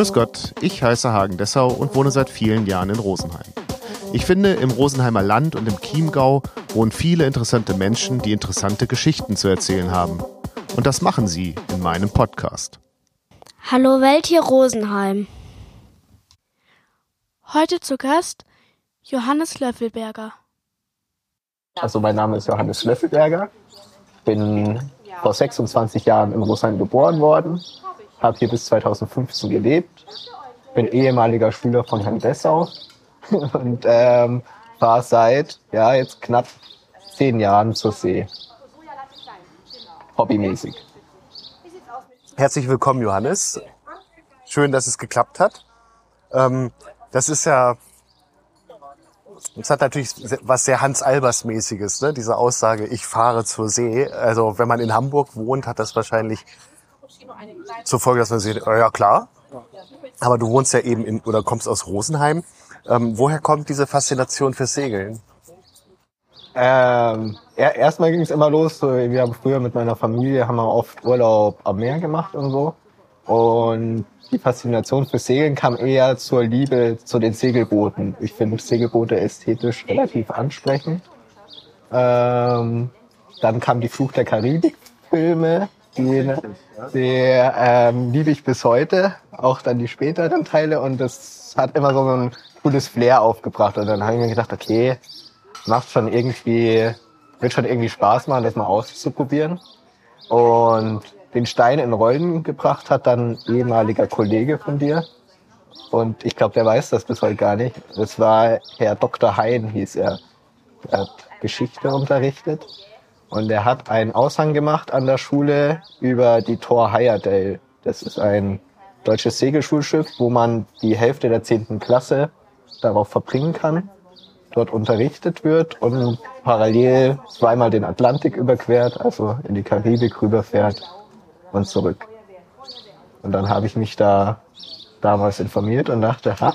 Grüß Gott, ich heiße Hagen Dessau und wohne seit vielen Jahren in Rosenheim. Ich finde, im Rosenheimer Land und im Chiemgau wohnen viele interessante Menschen, die interessante Geschichten zu erzählen haben. Und das machen sie in meinem Podcast. Hallo Welt hier Rosenheim. Heute zu Gast Johannes Löffelberger. Also mein Name ist Johannes Löffelberger. Bin vor 26 Jahren in Rosenheim geboren worden, habe hier bis 2015 gelebt, bin ehemaliger Schüler von Herrn Dessau und ähm, war seit ja jetzt knapp zehn Jahren zur See. Hobbymäßig. Herzlich willkommen, Johannes. Schön, dass es geklappt hat. Ähm, das ist ja, das hat natürlich was sehr Hans-Albers-mäßiges, ne? diese Aussage, ich fahre zur See. Also wenn man in Hamburg wohnt, hat das wahrscheinlich zur Folge, dass man sieht, oh ja klar, aber du wohnst ja eben in, oder kommst aus Rosenheim. Ähm, woher kommt diese Faszination fürs Segeln? Ähm, ja, erstmal ging es immer los. Wir haben früher mit meiner Familie haben wir oft Urlaub am Meer gemacht und so. Und die Faszination für Segeln kam eher zur Liebe zu den Segelbooten. Ich finde Segelboote ästhetisch relativ ansprechend. Ähm, dann kam die Fluch der Karibik-Filme, die, die ähm, liebe ich bis heute, auch dann die späteren Teile und das hat immer so ein cooles Flair aufgebracht und dann habe ich mir gedacht, okay, macht schon irgendwie, wird schon irgendwie Spaß machen, das mal auszuprobieren und den Stein in Rollen gebracht hat dann ehemaliger Kollege von dir. Und ich glaube, der weiß das bis heute gar nicht. Das war Herr Dr. Hein, hieß er. Er hat Geschichte unterrichtet. Und er hat einen Aushang gemacht an der Schule über die Tor Heyerdahl. Das ist ein deutsches Segelschulschiff, wo man die Hälfte der zehnten Klasse darauf verbringen kann, dort unterrichtet wird und parallel zweimal den Atlantik überquert, also in die Karibik rüberfährt und zurück. Und dann habe ich mich da damals informiert und dachte, ha,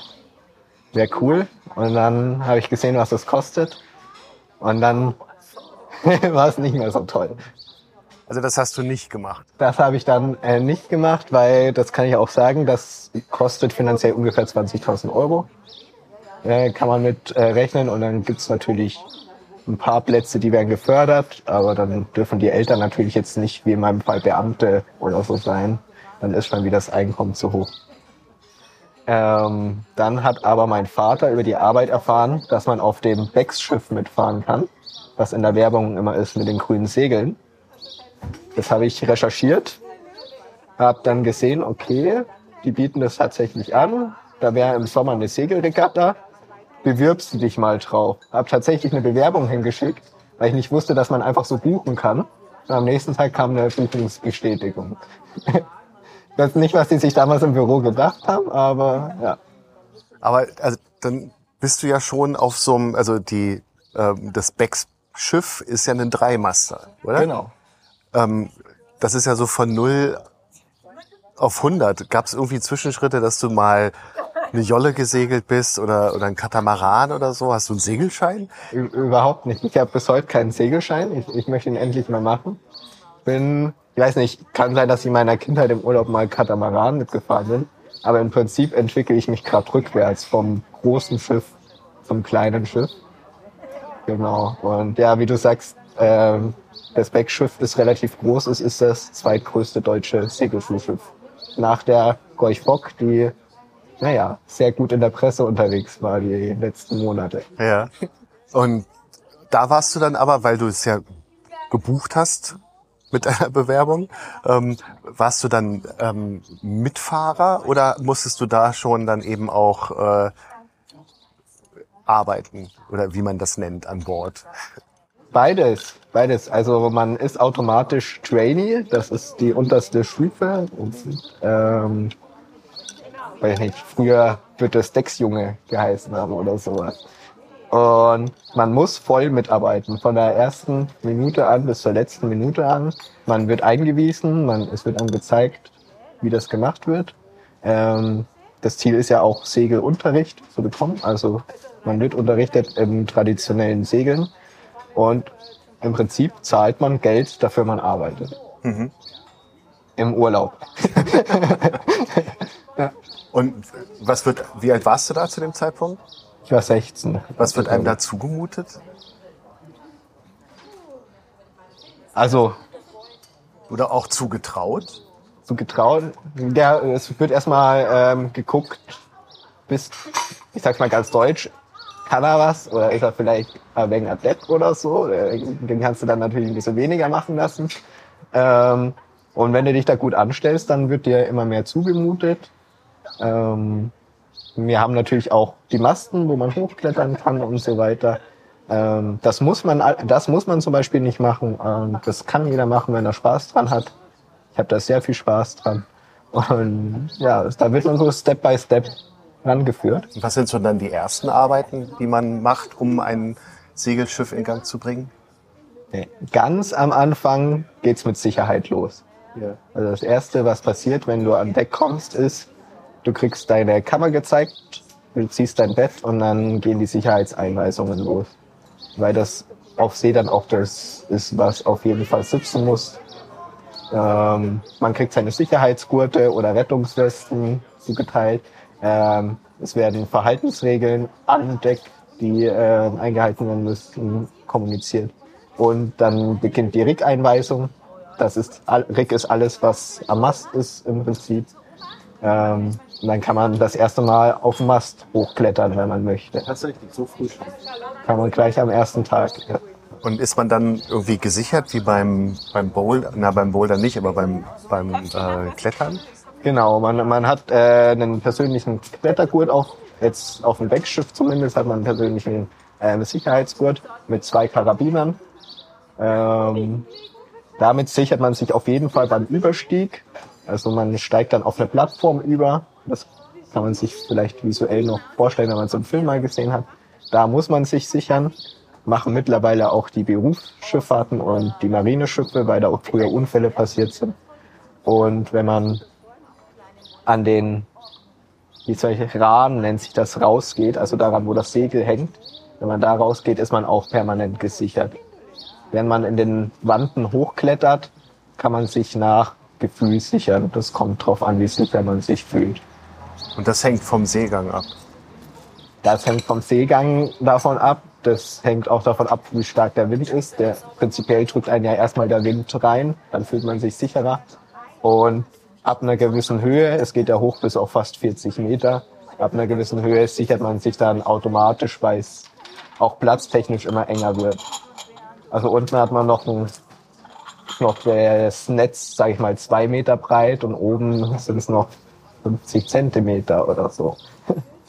wäre cool. Und dann habe ich gesehen, was das kostet. Und dann war es nicht mehr so toll. Also das hast du nicht gemacht? Das habe ich dann äh, nicht gemacht, weil, das kann ich auch sagen, das kostet finanziell ungefähr 20.000 Euro. Äh, kann man mit äh, rechnen und dann gibt's natürlich ein paar Plätze, die werden gefördert, aber dann dürfen die Eltern natürlich jetzt nicht, wie in meinem Fall, Beamte oder so sein. Dann ist schon wieder das Einkommen zu hoch. Ähm, dann hat aber mein Vater über die Arbeit erfahren, dass man auf dem Becks-Schiff mitfahren kann, was in der Werbung immer ist mit den grünen Segeln. Das habe ich recherchiert, habe dann gesehen, okay, die bieten das tatsächlich an. Da wäre im Sommer eine Segelregatta bewirbst du dich mal drauf. Hab tatsächlich eine Bewerbung hingeschickt, weil ich nicht wusste, dass man einfach so buchen kann. Und am nächsten Tag kam eine Buchungsbestätigung. das ist nicht, was die sich damals im Büro gedacht haben, aber ja. Aber also, dann bist du ja schon auf so einem, also die ähm, das Becks Schiff ist ja ein Dreimaster, oder? Genau. Ähm, das ist ja so von null auf 100. Gab es irgendwie Zwischenschritte, dass du mal eine Jolle gesegelt bist oder, oder ein Katamaran oder so? Hast du einen Segelschein? Überhaupt nicht. Ich habe bis heute keinen Segelschein. Ich, ich möchte ihn endlich mal machen. Bin, ich weiß nicht, kann sein, dass ich in meiner Kindheit im Urlaub mal Katamaran mitgefahren bin. Aber im Prinzip entwickle ich mich gerade rückwärts vom großen Schiff zum kleinen Schiff. Genau. Und ja, wie du sagst, ähm, das Beckschiff ist relativ groß. Es ist das zweitgrößte deutsche Segelschulschiff. Nach der Gorch Fock, die naja, sehr gut in der Presse unterwegs war die letzten Monate. Ja. Und da warst du dann aber, weil du es ja gebucht hast mit deiner Bewerbung, ähm, warst du dann ähm, Mitfahrer oder musstest du da schon dann eben auch äh, arbeiten oder wie man das nennt an Bord? Beides, beides. Also man ist automatisch Trainee, das ist die unterste Stufe. Ähm, weil nicht, früher wird das Decksjunge geheißen haben oder sowas. Und man muss voll mitarbeiten, von der ersten Minute an bis zur letzten Minute an. Man wird eingewiesen, man, es wird einem gezeigt, wie das gemacht wird. Ähm, das Ziel ist ja auch Segelunterricht zu bekommen. Also man wird unterrichtet im traditionellen Segeln und im Prinzip zahlt man Geld dafür, man arbeitet. Mhm. Im Urlaub. ja. Und was wird, wie alt warst du da zu dem Zeitpunkt? Ich war 16. Was wird einem da zugemutet? Also Oder auch zugetraut? so getraut. Der, es wird erstmal ähm, geguckt, bis, ich sag's mal ganz deutsch, kann er was oder ist er vielleicht ein wenig adept oder so. Den kannst du dann natürlich ein bisschen weniger machen lassen. Ähm, und wenn du dich da gut anstellst, dann wird dir immer mehr zugemutet. Ähm, wir haben natürlich auch die Masten, wo man hochklettern kann und so weiter. Ähm, das muss man, das muss man zum Beispiel nicht machen. Ähm, das kann jeder machen, wenn er Spaß dran hat. Ich habe da sehr viel Spaß dran. Und ja, da wird man so Step by Step rangeführt. Was sind so dann die ersten Arbeiten, die man macht, um ein Segelschiff in Gang zu bringen? Nee, Ganz am Anfang geht's mit Sicherheit los. Also das erste, was passiert, wenn du an Deck kommst, ist, du kriegst deine Kammer gezeigt, du ziehst dein Bett und dann gehen die Sicherheitseinweisungen los. Weil das auf See dann auch das ist, was auf jeden Fall sitzen muss. Ähm, man kriegt seine Sicherheitsgurte oder Rettungswesten zugeteilt. Ähm, es werden Verhaltensregeln an Deck, die äh, eingehalten werden müssen, kommuniziert. Und dann beginnt die Rig-Einweisung. Das ist, Rig ist alles, was am Mast ist im Prinzip. Ähm, und dann kann man das erste Mal auf den Mast hochklettern, wenn man möchte. Tatsächlich, so früh schon. Kann man gleich am ersten Tag. Ja. Und ist man dann irgendwie gesichert, wie beim, beim Boulder? Na, beim Boulder nicht, aber beim, beim äh, Klettern? Genau, man, man hat äh, einen persönlichen Klettergurt auch, jetzt auf dem Wegschiff zumindest hat man einen persönlichen äh, Sicherheitsgurt mit zwei Karabinern. Ähm, damit sichert man sich auf jeden Fall beim Überstieg. Also man steigt dann auf eine Plattform über. Das kann man sich vielleicht visuell noch vorstellen, wenn man so einen Film mal gesehen hat. Da muss man sich sichern. Machen mittlerweile auch die Berufsschifffahrten und die Marineschiffe, weil da auch früher Unfälle passiert sind. Und wenn man an den, wie soll ich, Rahmen nennt sich das, rausgeht, also daran, wo das Segel hängt, wenn man da rausgeht, ist man auch permanent gesichert. Wenn man in den Wanden hochklettert, kann man sich nach Gefühl sichern. Das kommt drauf an, wie sicher man sich fühlt. Und das hängt vom Seegang ab. Das hängt vom Seegang davon ab. Das hängt auch davon ab, wie stark der Wind ist. Der prinzipiell drückt einen ja erstmal der Wind rein, dann fühlt man sich sicherer. Und ab einer gewissen Höhe, es geht ja hoch bis auf fast 40 Meter, ab einer gewissen Höhe sichert man sich dann automatisch, weil es auch platztechnisch immer enger wird. Also unten hat man noch ein noch das Netz, sage ich mal, zwei Meter breit und oben sind es noch 50 Zentimeter oder so.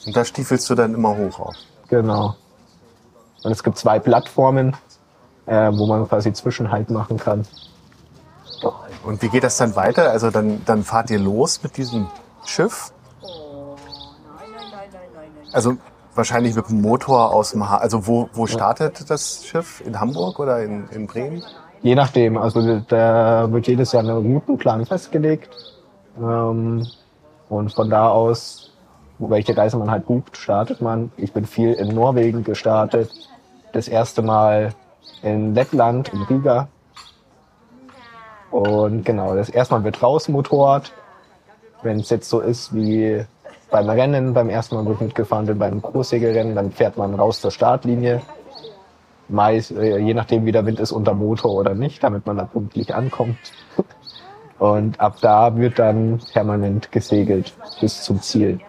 Und da stiefelst du dann immer hoch auf. Genau. Und es gibt zwei Plattformen, äh, wo man quasi Zwischenhalt machen kann. Und wie geht das dann weiter? Also dann, dann fahrt ihr los mit diesem Schiff? Also wahrscheinlich mit dem Motor aus dem ha Also wo, wo startet das Schiff? In Hamburg oder in, in Bremen? Je nachdem, also da wird jedes Jahr ein Routenplan festgelegt. Ähm, und von da aus, welche Reise man halt bucht, startet man. Ich bin viel in Norwegen gestartet. Das erste Mal in Lettland, in Riga. Und genau, das erste Mal wird rausmotort. Wenn es jetzt so ist wie beim Rennen, beim ersten Mal, wo ich mitgefahren bin, beim Großsegelrennen, dann fährt man raus zur Startlinie. Meist, äh, je nachdem, wie der Wind ist, unter Motor oder nicht, damit man da pünktlich ankommt. Und ab da wird dann permanent gesegelt bis zum Ziel.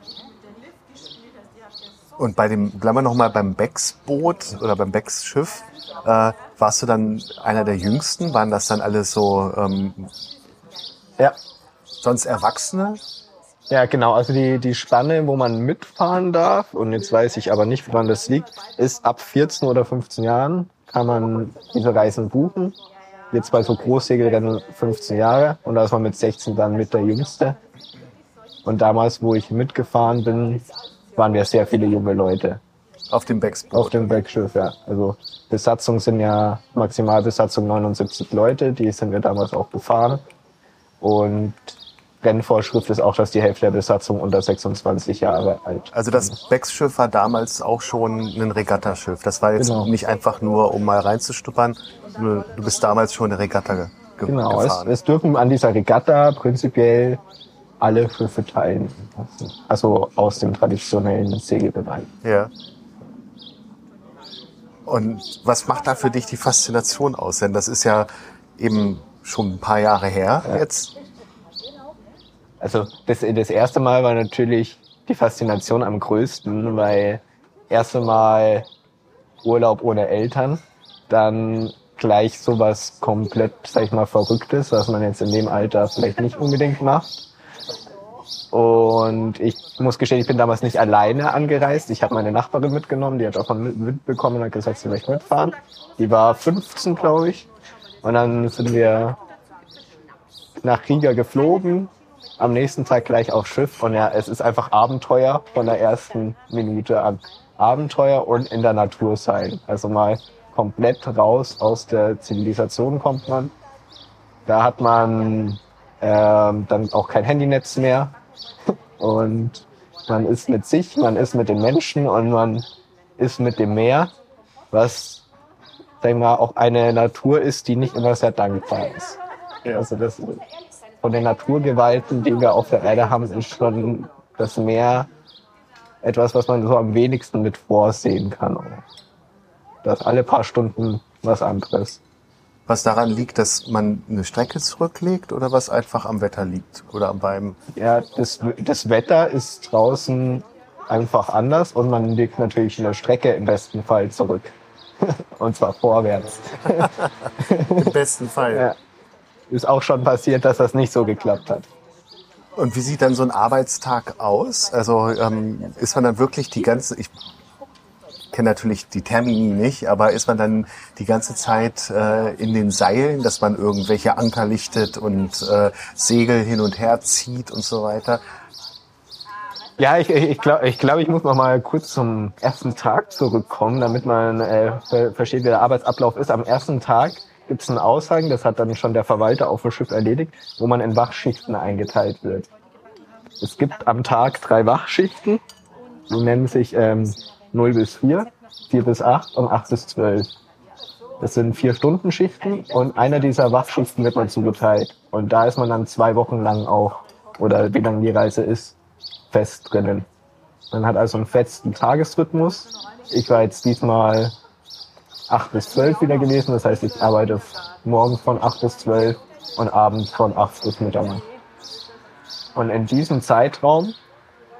Und bei dem, bleiben wir nochmal beim Becks-Boot oder beim Becks-Schiff. Äh, warst du dann einer der Jüngsten? Waren das dann alles so ähm, Ja, sonst Erwachsene? Ja, genau. Also die, die Spanne, wo man mitfahren darf, und jetzt weiß ich aber nicht, woran das liegt, ist ab 14 oder 15 Jahren kann man diese Reisen buchen. Jetzt bei so Großsegelrennen 15 Jahre und da ist man mit 16 dann mit der Jüngste. Und damals, wo ich mitgefahren bin, waren wir sehr viele junge Leute Auf dem Becks-Boot. auf dem Bergschiff, ja. Also Besatzung sind ja Maximalbesatzung 79 Leute, die sind wir damals auch gefahren. Und Rennvorschrift ist auch, dass die Hälfte der Besatzung unter 26 Jahre alt. Also das Becks-Schiff war damals auch schon ein Regattaschiff. Das war jetzt Genau. nicht einfach nur, um mal reinzustuppern. Du du bist damals schon eine Regatta ge ge Genau, es, gefahren. es dürfen an dieser Regatta prinzipiell alle Schiffe teilen. Also aus dem traditionellen Segelbereich. Ja. Und was macht da für dich die Faszination aus? Denn das ist ja eben schon ein paar Jahre her Ja. jetzt. Also das, das erste Mal war natürlich die Faszination am größten, weil erste Mal Urlaub ohne Eltern, dann gleich sowas komplett, sag ich mal, Verrücktes, was man jetzt in dem Alter vielleicht nicht unbedingt macht. Und ich muss gestehen, ich bin damals nicht alleine angereist. Ich habe meine Nachbarin mitgenommen, die hat auch von Wind bekommen und hat gesagt, sie möchte mitfahren. Die war 15, glaube ich. Und dann sind wir nach Riga geflogen, am nächsten Tag gleich aufs Schiff und ja, es ist einfach Abenteuer von der ersten Minute an. Abenteuer und in der Natur sein. Also mal komplett raus aus der Zivilisation kommt man. Da hat man ähm, dann auch kein Handynetz mehr und man ist mit sich, man ist mit den Menschen und man ist mit dem Meer, was sag ich mal, auch eine Natur ist, die nicht immer sehr dankbar ist. Also das von den Naturgewalten, die wir auf der Erde haben, ist schon das Meer etwas, was man so am wenigsten mit vorsehen kann. Das alle paar Stunden was anderes. Was daran liegt, dass man eine Strecke zurücklegt oder was einfach am Wetter liegt oder beim Ja, das, das Wetter ist draußen einfach anders und man legt natürlich eine Strecke im besten Fall zurück. Und zwar vorwärts. im besten Fall. Ja. Ist auch schon passiert, dass das nicht so geklappt hat. Und wie sieht dann so ein Arbeitstag aus? Also ähm, ist man dann wirklich die ganze, ich kenne natürlich die Termini nicht, aber ist man dann die ganze Zeit äh, in den Seilen, dass man irgendwelche Anker lichtet und äh, Segel hin und her zieht und so weiter? Ja, ich, ich, glaube, ich, glaub, ich muss noch mal kurz zum ersten Tag zurückkommen, damit man äh, ver versteht, wie der Arbeitsablauf ist. Am ersten Tag gibt es einen Aushang, das hat dann schon der Verwalter auf dem Schiff erledigt, wo man in Wachschichten eingeteilt wird. Es gibt am Tag drei Wachschichten, die nennen sich ähm, 0 bis 4, 4 bis 8 und 8 bis 12. Das sind vier Stunden Schichten und einer dieser Wachschichten wird man zugeteilt. Und da ist man dann zwei Wochen lang auch, oder wie lang die Reise ist, fest drinnen. Man hat also einen festen Tagesrhythmus. Ich war jetzt diesmal 8 bis 12 wieder gewesen, das heißt, ich arbeite morgens von 8 bis 12 und abends von 8 bis Mitternacht. Und in diesem Zeitraum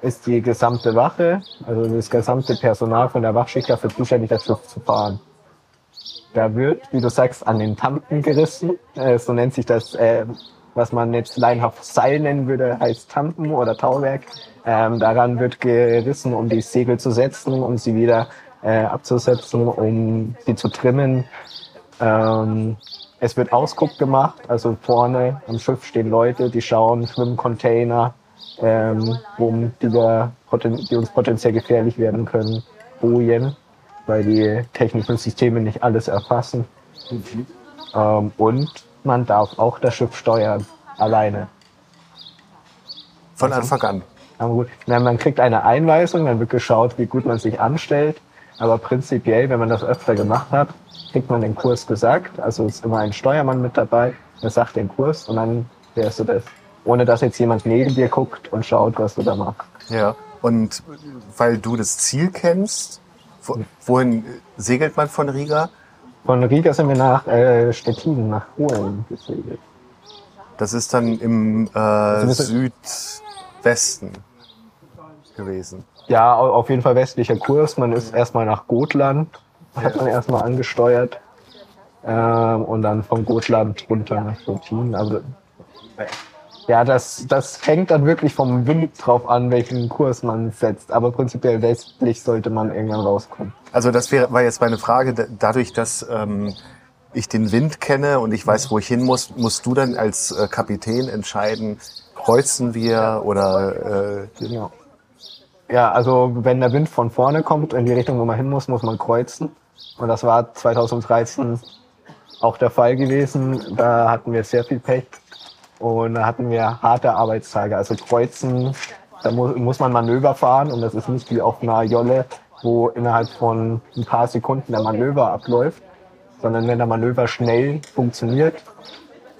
ist die gesamte Wache, also das gesamte Personal von der Wachschicht dafür zuständig, das Schiff zu fahren. Da wird, wie du sagst, an den Tampen gerissen. Äh, so nennt sich das, äh, was man jetzt laienhaft Seil nennen würde, heißt Tampen oder Tauwerk. Ähm, daran wird gerissen, um die Segel zu setzen, um sie wieder äh, abzusetzen, um sie zu trimmen. Ähm, es wird Ausguck gemacht, also vorne am Schiff stehen Leute, die schauen, Schwimmcontainer, ähm, wo die, poten- die uns potenziell gefährlich werden können, Bojen, weil die technischen Systeme nicht alles erfassen. Ähm, und man darf auch das Schiff steuern, alleine. Von Anfang an. Aber gut, na, man kriegt eine Einweisung, dann wird geschaut, wie gut man sich anstellt. Aber prinzipiell, wenn man das öfter gemacht hat, kriegt man den Kurs gesagt. Also ist immer ein Steuermann mit dabei, der sagt den Kurs und dann fährst du das. Ohne dass jetzt jemand neben dir guckt und schaut, was du da machst. Ja. Und weil du das Ziel kennst, wo, wohin segelt man von Riga? Von Riga sind wir nach äh, Stettin, nach Polen gesegelt. Das ist dann im äh, sind- Südwesten gewesen. Ja, au- auf jeden Fall westlicher Kurs. Man ist erstmal nach Gotland, hat man erstmal angesteuert. Ähm, und dann von Gotland runter nach Stettin. Also, ja, das, das hängt dann wirklich vom Wind drauf an, welchen Kurs man setzt. Aber prinzipiell westlich sollte man irgendwann rauskommen. Also das wäre, war jetzt meine Frage. Da- Dadurch, dass ähm, ich den Wind kenne und ich weiß, wo ich hin muss, musst du dann als äh, Kapitän entscheiden, kreuzen wir oder äh, Genau. Ja, also wenn der Wind von vorne kommt in die Richtung, wo man hin muss, muss man kreuzen. Und das war 2013 auch der Fall gewesen. Da hatten wir sehr viel Pech und da hatten wir harte Arbeitstage. Also kreuzen, da mu muss man Manöver fahren und das ist nicht wie auf einer Jolle, wo innerhalb von ein paar Sekunden der Manöver abläuft, sondern wenn der Manöver schnell funktioniert,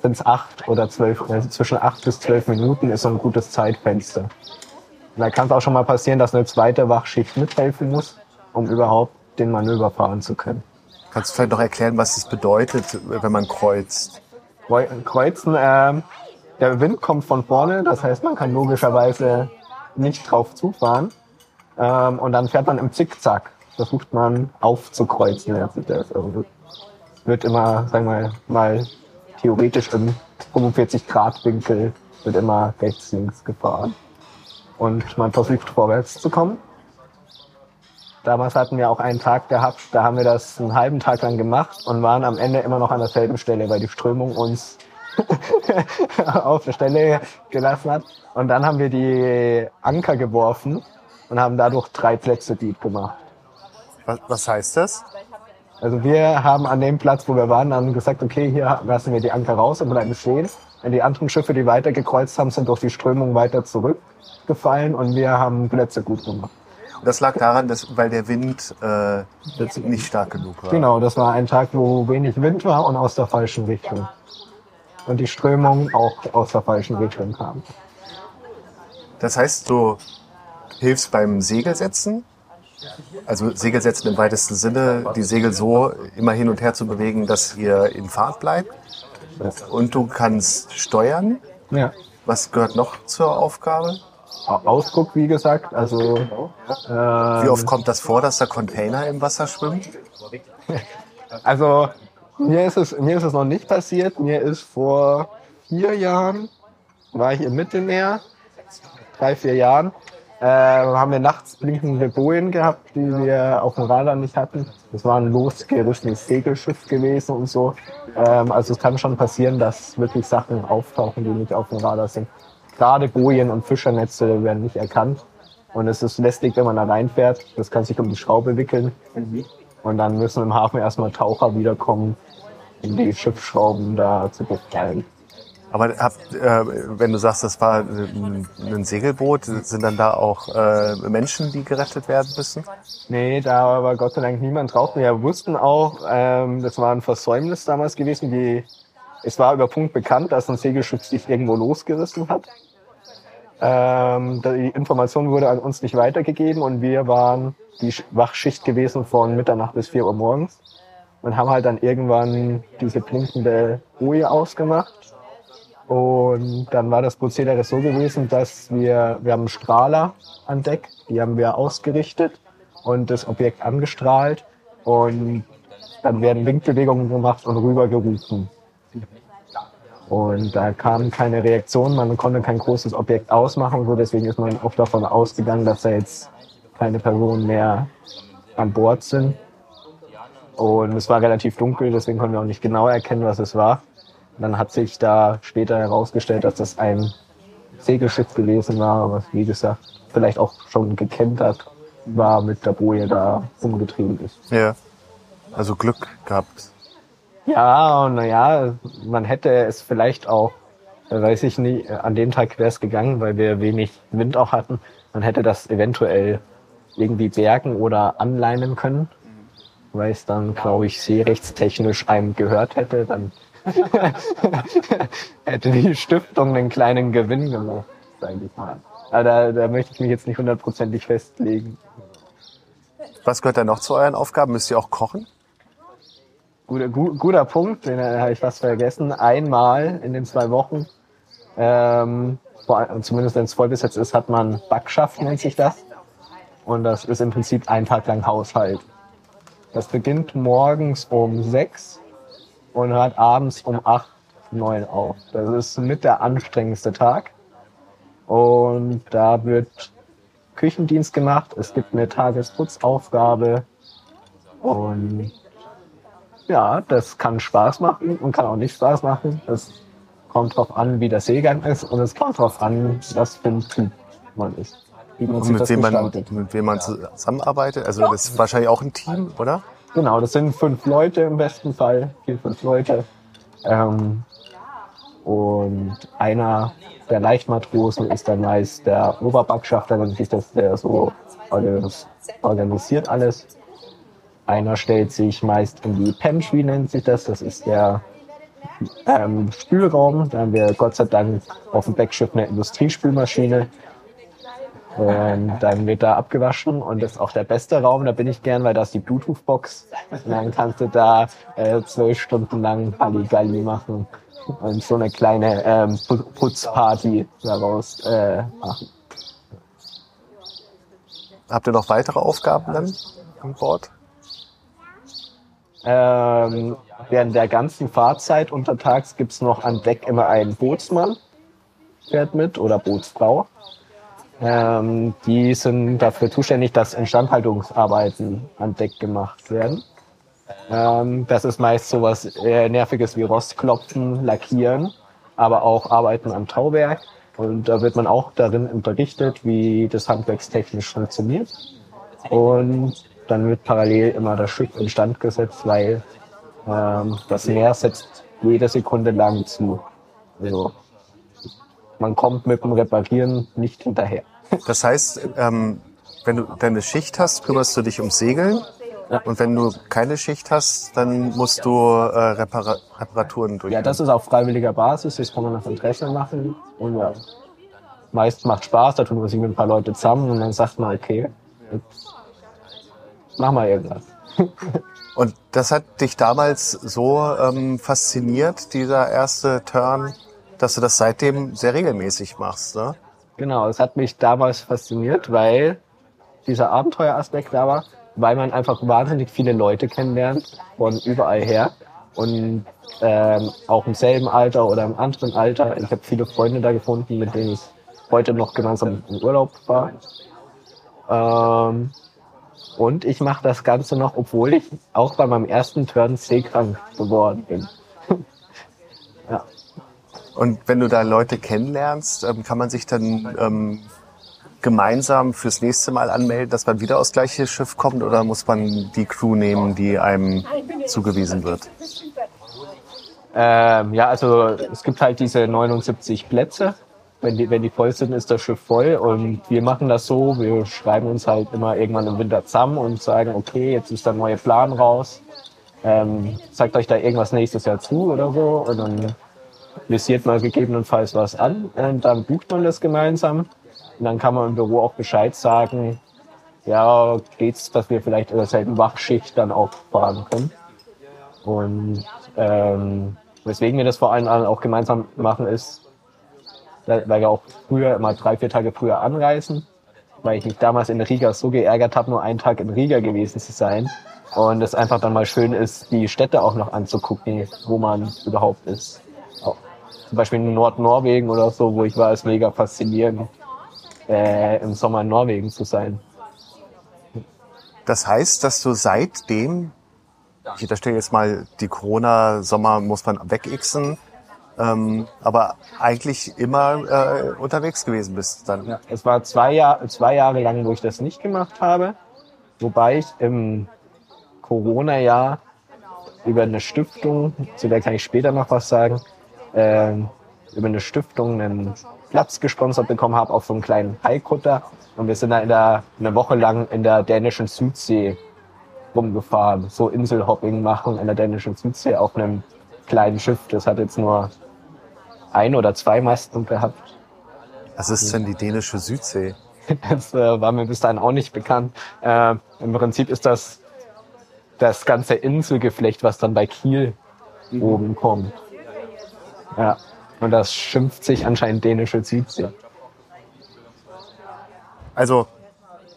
sind es acht oder zwölf, also zwischen acht bis zwölf Minuten ist so ein gutes Zeitfenster. Und da kann es auch schon mal passieren, dass eine zweite Wachschicht mithelfen muss, um überhaupt den Manöver fahren zu können. Kannst du vielleicht noch erklären, was es bedeutet, wenn man kreuzt? Kreuzen, ähm, der Wind kommt von vorne, das heißt, man kann logischerweise nicht drauf zufahren. Ähm, und dann fährt man im Zickzack. Versucht man aufzukreuzen, nennt sich das. Also wird immer, sagen wir mal, theoretisch im 45-Grad-Winkel wird immer rechts, links gefahren. Und man versucht vorwärts zu kommen. Damals hatten wir auch einen Tag gehabt, da haben wir das einen halben Tag lang gemacht und waren am Ende immer noch an derselben Stelle, weil die Strömung uns auf der Stelle gelassen hat. Und dann haben wir die Anker geworfen und haben dadurch drei Plätze deep gemacht. Was, was heißt das? Also wir haben an dem Platz, wo wir waren, dann gesagt, okay, hier lassen wir die Anker raus und bleiben stehen. Und die anderen Schiffe, die weiter gekreuzt haben, sind durch die Strömung weiter zurückgefallen und wir haben Plätze gut gemacht. Und das lag daran, dass, weil der Wind äh, nicht stark genug war. Genau, das war ein Tag, wo wenig Wind war und aus der falschen Richtung. Und die Strömung auch aus der falschen Richtung kam. Das heißt, du hilfst beim Segelsetzen, also Segelsetzen im weitesten Sinne, die Segel so immer hin und her zu bewegen, dass ihr in Fahrt bleibt. Und du kannst steuern. Ja. Was gehört noch zur Aufgabe? Ausguck, wie gesagt. Also Wie oft kommt das vor, dass da Container im Wasser schwimmen? Also mir ist es mir ist es noch nicht passiert. Mir ist vor vier Jahren war ich im Mittelmeer, drei vier Jahren, äh, haben wir nachts blinkende Bojen gehabt, die wir auf dem Radar nicht hatten. Das war ein losgerüstetes Segelschiff gewesen und so. Ähm, also es kann schon passieren, dass wirklich Sachen auftauchen, die nicht auf dem Radar sind. Gerade Bojen und Fischernetze werden nicht erkannt. Und es ist lästig, wenn man da reinfährt. Das kann sich um die Schraube wickeln. Und dann müssen im Hafen erstmal Taucher wiederkommen, um die Schiffsschrauben da zu befreien. Aber habt, äh, wenn du sagst, das war ein, ein Segelboot, sind dann da auch äh, Menschen, die gerettet werden müssen? Nee, da war Gott sei Dank niemand drauf. Wir wussten auch, ähm, das war ein Versäumnis damals gewesen. Die, es war über Punkt bekannt, dass ein Segelschiff sich irgendwo losgerissen hat. Ähm, die Information wurde an uns nicht weitergegeben und wir waren die Sch- Wachschicht gewesen von Mitternacht bis 4 Uhr morgens und haben halt dann irgendwann diese blinkende Boje ausgemacht. Und dann war das Prozedere so gewesen, dass wir, wir haben Strahler an Deck, die haben wir ausgerichtet und das Objekt angestrahlt und dann werden Winkbewegungen gemacht und rübergerufen. Und da kam keine Reaktion, man konnte kein großes Objekt ausmachen so, deswegen ist man auch davon ausgegangen, dass da jetzt keine Personen mehr an Bord sind. Und es war relativ dunkel, deswegen konnten wir auch nicht genau erkennen, was es war. Und dann hat sich da später herausgestellt, dass das ein Segelschiff gewesen war, was wie gesagt vielleicht auch schon gekentert war, mit der Boje da umgetrieben ist. Ja. Also Glück gehabt. Ja, und naja, man hätte es vielleicht auch, weiß ich nicht, an dem Tag wäre es gegangen, weil wir wenig Wind auch hatten. Man hätte das eventuell irgendwie bergen oder anleinen können, weil es dann, glaube ich, seerechtstechnisch einem gehört hätte. Dann hätte die Stiftung einen kleinen Gewinn gemacht, sage ich mal. Aber da, da möchte ich mich jetzt nicht hundertprozentig festlegen. Was gehört da noch zu euren Aufgaben? Müsst ihr auch kochen? Guter, gu, guter Punkt, den äh, habe ich fast vergessen. Einmal in den zwei Wochen, ähm, zumindest wenn es voll besetzt ist, hat man Backschaft, nennt sich das. Und das ist im Prinzip ein Tag lang Haushalt. Das beginnt morgens um sechs und hört abends um acht, neun auf. Das ist mit der anstrengendste Tag. Und da wird Küchendienst gemacht. Es gibt eine Tagesputzaufgabe. Und ja, das kann Spaß machen und kann auch nicht Spaß machen. Das kommt drauf an, wie der Seegang ist und es kommt drauf an, was für ein Typ man ist. Wie man Und sich mit das wem, man, gestaltet. mit wem man zusammenarbeitet? Also das ist wahrscheinlich auch ein Team, oder? Genau, das sind fünf Leute im besten Fall, vier, fünf Leute. Ähm, und einer der Leichtmatrosen ist dann meist der Oberbackschafter, nennt sich das, der so organis- organisiert alles. Einer stellt sich meist in die Pantry, nennt sich das. Das ist der, ähm, Spülraum. Da haben wir Gott sei Dank auf dem Backschiff eine Industriespülmaschine. Und dann wird da abgewaschen und das ist auch der beste Raum, da bin ich gern, weil da ist die Bluetooth-Box. Und dann kannst du da äh, zwölf Stunden lang Halligalli machen und so eine kleine ähm, Pu- Putzparty daraus äh, machen. Habt ihr noch weitere Aufgaben dann an Bord? Ähm, während der ganzen Fahrzeit untertags gibt's noch an Deck immer einen Bootsmann, fährt mit, oder Bootsfrau. Ähm, die sind dafür zuständig, dass Instandhaltungsarbeiten an Deck gemacht werden. Ähm, das ist meist sowas äh, Nerviges wie Rostklopfen, Lackieren, aber auch Arbeiten am Tauwerk. Und da wird man auch darin unterrichtet, wie das handwerkstechnisch funktioniert. Und dann wird parallel immer das Schiff instand gesetzt, weil ähm, das Meer setzt jede Sekunde lang zu. Also man kommt mit dem Reparieren nicht hinterher. Das heißt, ähm, wenn du deine Schicht hast, kümmerst du dich ums Segeln. Ja. Und wenn du keine Schicht hast, dann musst du äh, Repara Reparaturen durchführen. Ja, das ist auf freiwilliger Basis, das kann man nach Interesse machen. Und ja, meist macht Spaß, da tun wir sich mit ein paar Leute zusammen und dann sagt man, okay, jetzt mach mal irgendwas. Und das hat dich damals so ähm, fasziniert, dieser erste Turn, dass du das seitdem sehr regelmäßig machst. Ne? Genau, es hat mich damals fasziniert, weil dieser Abenteueraspekt da war, weil man einfach wahnsinnig viele Leute kennenlernt von überall her und ähm, auch im selben Alter oder im anderen Alter. Ich habe viele Freunde da gefunden, mit denen ich heute noch gemeinsam im Urlaub war. Ähm, und ich mache das Ganze noch, obwohl ich auch bei meinem ersten Turn seekrank geworden bin. ja. Und wenn du da Leute kennenlernst, ähm, kann man sich dann ähm, gemeinsam fürs nächste Mal anmelden, dass man wieder aufs gleiche Schiff kommt oder muss man die Crew nehmen, die einem zugewiesen wird? Ähm, ja, also es gibt halt diese 79 Plätze. Wenn die, wenn die voll sind, ist das Schiff voll. Und wir machen das so, wir schreiben uns halt immer irgendwann im Winter zusammen und sagen, okay, jetzt ist der neue Plan raus. Ähm, sagt euch da irgendwas nächstes Jahr zu oder so. Und dann visiert man gegebenenfalls was an und dann bucht man das gemeinsam. Und dann kann man im Büro auch Bescheid sagen, ja, geht's, dass wir vielleicht in derselben Wachschicht dann auch fahren können. Und ähm, weswegen wir das vor allem auch gemeinsam machen, ist, weil wir auch früher immer drei, vier Tage früher anreisen, weil ich mich damals in Riga so geärgert habe, nur einen Tag in Riga gewesen zu sein. Und es einfach dann mal schön ist, die Städte auch noch anzugucken, wo man überhaupt ist. Zum Beispiel in Nordnorwegen oder so, wo ich war, ist mega faszinierend, äh, im Sommer in Norwegen zu sein. Das heißt, dass du seitdem, ich unterstelle jetzt mal, die Corona-Sommer muss man wegixen, ähm, aber eigentlich immer äh, unterwegs gewesen bist dann. Ja, es war zwei, Jahr, zwei Jahre lang, wo ich das nicht gemacht habe, wobei ich im Corona-Jahr über eine Stiftung, zu der kann ich später noch was sagen, ähm, über eine Stiftung einen Platz gesponsert bekommen habe auf so einem kleinen Haikutter und wir sind da in der, eine Woche lang in der dänischen Südsee rumgefahren, so Inselhopping machen in der dänischen Südsee auf einem kleinen Schiff. Das hat jetzt nur ein oder zwei Masten gehabt. Was ist denn die dänische Südsee? Das äh, war mir bis dahin auch nicht bekannt. Äh, Im Prinzip ist das das ganze Inselgeflecht, was dann bei Kiel oben kommt. Ja. Und das schimpft sich anscheinend dänische Südsee. Also,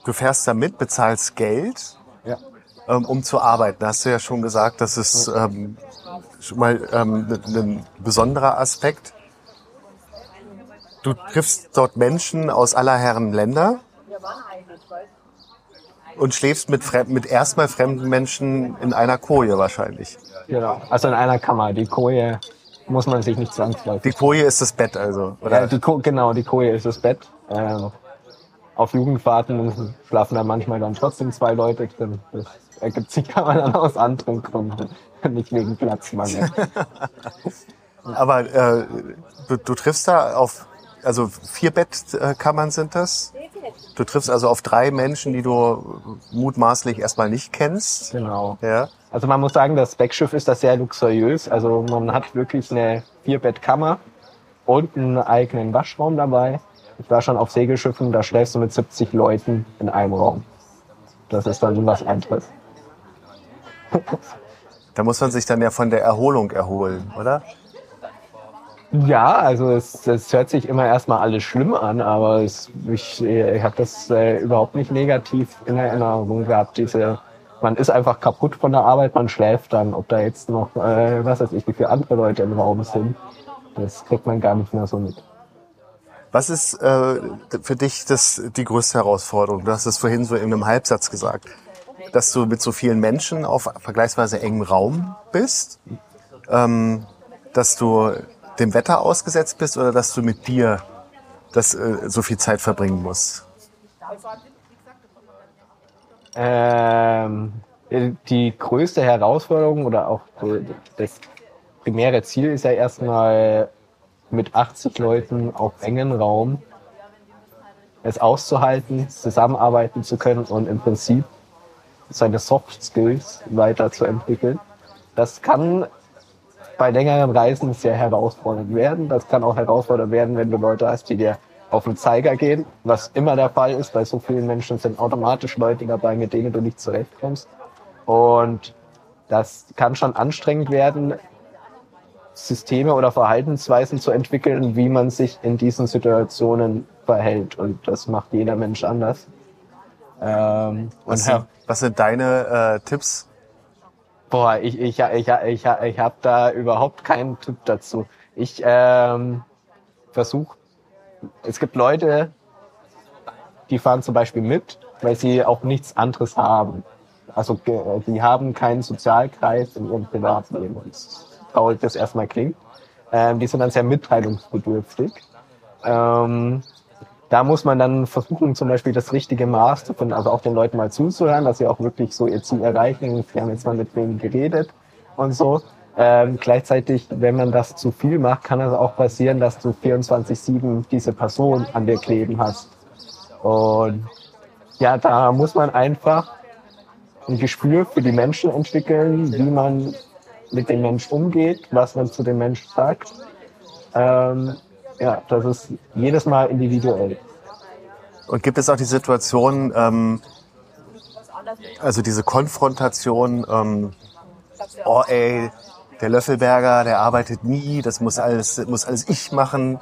du fährst da mit, bezahlst Geld, Ja. ähm, um zu arbeiten. Da hast du ja schon gesagt, das ist ähm, schon mal ähm, ein ein besonderer Aspekt. Du triffst dort Menschen aus aller Herren Länder und schläfst mit, mit erstmal fremden Menschen in einer Koje wahrscheinlich. Genau. Also in einer Kammer. Die Koje muss man sich nicht zwangsläufig. Die Koje ist das Bett also, Ja, oder? die Ko genau, die Koje ist das Bett. Ähm, auf Jugendfahrten schlafen da manchmal dann trotzdem zwei Leute drin. Das ergibt sich kann man dann aus anderen Gründen, nicht wegen Platzmangel. Aber äh, du, du triffst da auf, also vier Bettkammern sind das. Du triffst also auf drei Menschen, die du mutmaßlich erstmal nicht kennst. genau. Ja. Also man muss sagen, das Backschiff ist das sehr luxuriös. Also man hat wirklich eine Vierbettkammer und einen eigenen Waschraum dabei. Ich war schon auf Segelschiffen, da schläfst du mit 70 Leuten in einem Raum. Das ist dann was anderes. Da muss man sich dann ja von der Erholung erholen, oder? Ja, also es, es hört sich immer erstmal alles schlimm an, aber es, ich, ich habe das äh, überhaupt nicht negativ in Erinnerung gehabt. Diese, man ist einfach kaputt von der Arbeit, man schläft dann. Ob da jetzt noch, äh, was weiß ich, wie viele andere Leute im Raum sind, das kriegt man gar nicht mehr so mit. Was ist äh, für dich das, die größte Herausforderung? Du hast es vorhin so in einem Halbsatz gesagt, dass du mit so vielen Menschen auf vergleichsweise engem Raum bist, ähm, dass du dem Wetter ausgesetzt bist oder dass du mit dir das äh, so viel Zeit verbringen musst? Ähm, die größte Herausforderung oder auch das primäre Ziel ist ja erstmal mit 80 Leuten auf engen Raum es auszuhalten, zusammenarbeiten zu können und im Prinzip seine Soft Skills weiterzuentwickeln. Das kann bei längeren Reisen sehr herausfordernd werden. Das kann auch herausfordernd werden, wenn du Leute hast, die dir auf den Zeiger gehen, was immer der Fall ist. Bei so vielen Menschen sind automatisch Leute dabei, mit denen du nicht zurechtkommst. Und das kann schon anstrengend werden, Systeme oder Verhaltensweisen zu entwickeln, wie man sich in diesen Situationen verhält. Und das macht jeder Mensch anders. Ähm, was, sind, was sind deine äh, Tipps? Boah, ich, ich, ich, ich, ich habe da überhaupt keinen Tipp dazu. Ich ähm, versuche, es gibt Leute, die fahren zum Beispiel mit, weil sie auch nichts anderes haben. Also die haben keinen Sozialkreis in ihrem Privatleben. Und traurig das erstmal klingt. Ähm, die sind dann sehr mitteilungsbedürftig. Ähm, da muss man dann versuchen, zum Beispiel das richtige Maß zu finden, also auch den Leuten mal zuzuhören, dass sie auch wirklich so ihr Ziel erreichen. Wir haben jetzt mal mit wem geredet und so. Ähm, gleichzeitig, wenn man das zu viel macht, kann es auch passieren, dass du 24-7 diese Person an dir kleben hast. Und ja, da muss man einfach ein Gespür für die Menschen entwickeln, wie man mit dem Mensch umgeht, was man zu dem Mensch sagt. Ähm, ja, das ist jedes Mal individuell. Und gibt es auch die Situation, ähm, also diese Konfrontation, ähm, oh ey, der Löffelberger, der arbeitet nie, das muss alles, muss alles ich machen.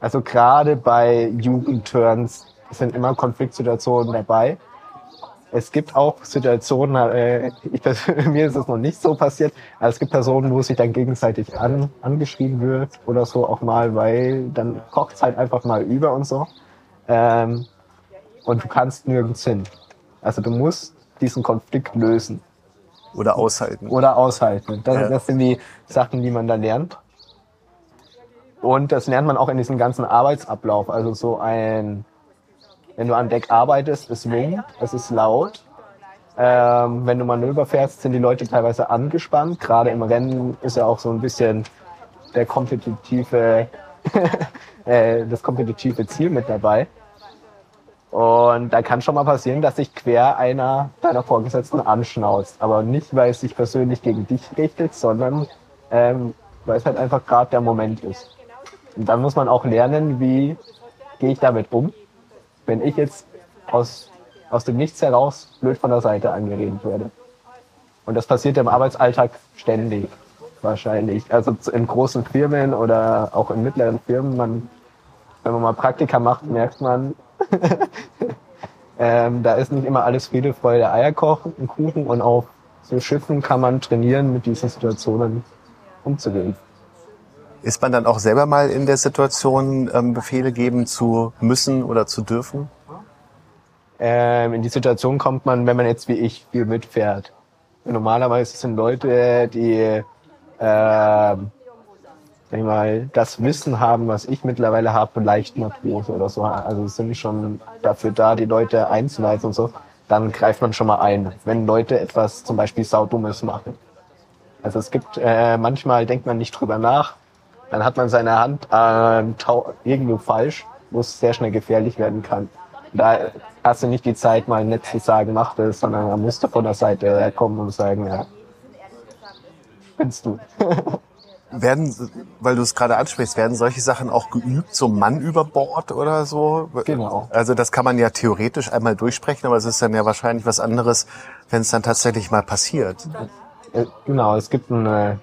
Also gerade bei Jugendturns sind immer Konfliktsituationen dabei. Es gibt auch Situationen, äh, ich, mir ist es noch nicht so passiert, aber es gibt Personen, wo sich dann gegenseitig an, angeschrieben wird oder so auch mal, weil dann kocht es halt einfach mal über und so. Ähm, und du kannst nirgends hin. Also du musst diesen Konflikt lösen. Oder aushalten. Oder aushalten. Das, ja. das sind die Sachen, die man da lernt. Und das lernt man auch in diesem ganzen Arbeitsablauf. Also so ein wenn du an Deck arbeitest, ist Wind, es ist laut. Ähm, wenn du Manöver fährst, sind die Leute teilweise angespannt. Gerade im Rennen ist ja auch so ein bisschen der kompetitive, äh, das kompetitive Ziel mit dabei. Und da kann schon mal passieren, dass sich quer einer deiner Vorgesetzten anschnauzt. Aber nicht, weil es sich persönlich gegen dich richtet, sondern ähm, weil es halt einfach gerade der Moment ist. Und dann muss man auch lernen, wie gehe ich damit um wenn ich jetzt aus, aus dem Nichts heraus blöd von der Seite angeredet werde. Und das passiert im Arbeitsalltag ständig, wahrscheinlich. Also in großen Firmen oder auch in mittleren Firmen, man, wenn man mal Praktika macht, merkt man, ähm, da ist nicht immer alles Friede, Freude, Eierkochen und Kuchen und auf so Schiffen kann man trainieren, mit diesen Situationen umzugehen. Ist man dann auch selber mal in der Situation, ähm, Befehle geben zu müssen oder zu dürfen? Ähm, in die Situation kommt man, wenn man jetzt wie ich viel mitfährt. Normalerweise sind Leute, die äh, sag ich mal, das Wissen haben, was ich mittlerweile habe, leicht Matrose oder so. Also sind schon dafür da, die Leute einzuleiten und so. Dann greift man schon mal ein, wenn Leute etwas zum Beispiel Saudummes machen. Also es gibt äh, manchmal denkt man nicht drüber nach, dann hat man seine Hand äh, irgendwo falsch, wo es sehr schnell gefährlich werden kann. Da hast du nicht die Zeit, mal nett zu sagen, mach das, sondern da musst du von der Seite kommen und sagen, ja, findest du. Werden, weil du es gerade ansprichst, werden solche Sachen auch geübt, so Mann über Bord oder so? Genau. Also das kann man ja theoretisch einmal durchsprechen, aber es ist dann ja wahrscheinlich was anderes, wenn es dann tatsächlich mal passiert. Äh, Genau, es gibt ein, äh,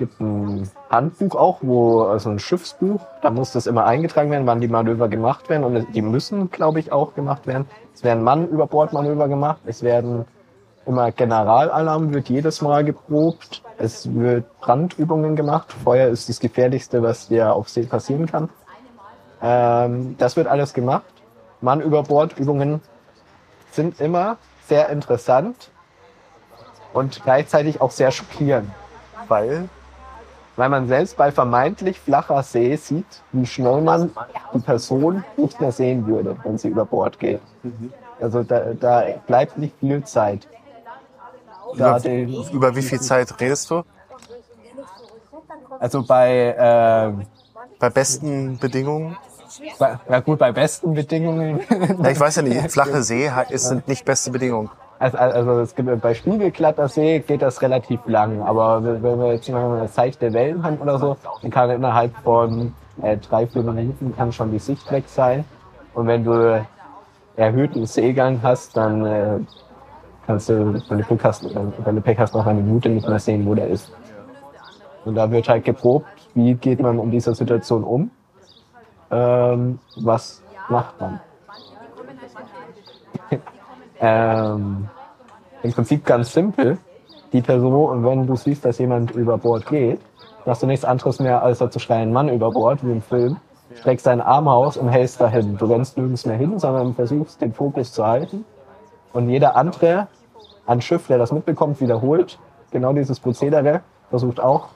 gibt ein Handbuch auch, wo, also ein Schiffsbuch, da muss das immer eingetragen werden, wann die Manöver gemacht werden und die müssen, glaube ich, auch gemacht werden. Es werden Mann über Bord Manöver gemacht, es werden immer Generalalarm wird jedes Mal geprobt, es wird Brandübungen gemacht, Feuer ist das gefährlichste, was dir auf See passieren kann. Ähm, das wird alles gemacht. Mann über Bord Übungen sind immer sehr interessant und gleichzeitig auch sehr schockierend Weil, weil man selbst bei vermeintlich flacher See sieht, wie schnell man die Person nicht mehr sehen würde, wenn sie über Bord geht. Also da, da bleibt nicht viel Zeit. Da über, den, über wie viel Zeit redest du? also bei, äh, Bei besten Bedingungen? bei, ja gut, bei besten Bedingungen. Ja, ich weiß ja nicht, flache See ist, sind nicht beste Bedingungen. Also, also es gibt, bei spiegelglatter See geht das relativ lang, aber wenn wir jetzt mal eine seichte Wellen haben oder so, dann kann innerhalb von äh, drei, vier Minuten kann schon die Sicht weg sein. Und wenn du erhöhten Seegang hast, dann äh, kannst du, wenn du Glück hast, äh, wenn du Pech hast, noch eine Minute nicht mehr sehen, wo der ist. Und da wird halt geprobt, wie geht man in dieser Situation um, ähm, was macht man. Ähm, Im Prinzip ganz simpel. Die Person, wenn du siehst, dass jemand über Bord geht, machst du nichts anderes mehr, als da zu schreien, Mann über Bord, wie im Film. Streckst deinen Arm aus und hältst dahin. Du rennst nirgends mehr hin, sondern versuchst, den Fokus zu halten. Und jeder andere an Schiff, der das mitbekommt, wiederholt genau dieses Prozedere, versucht auch,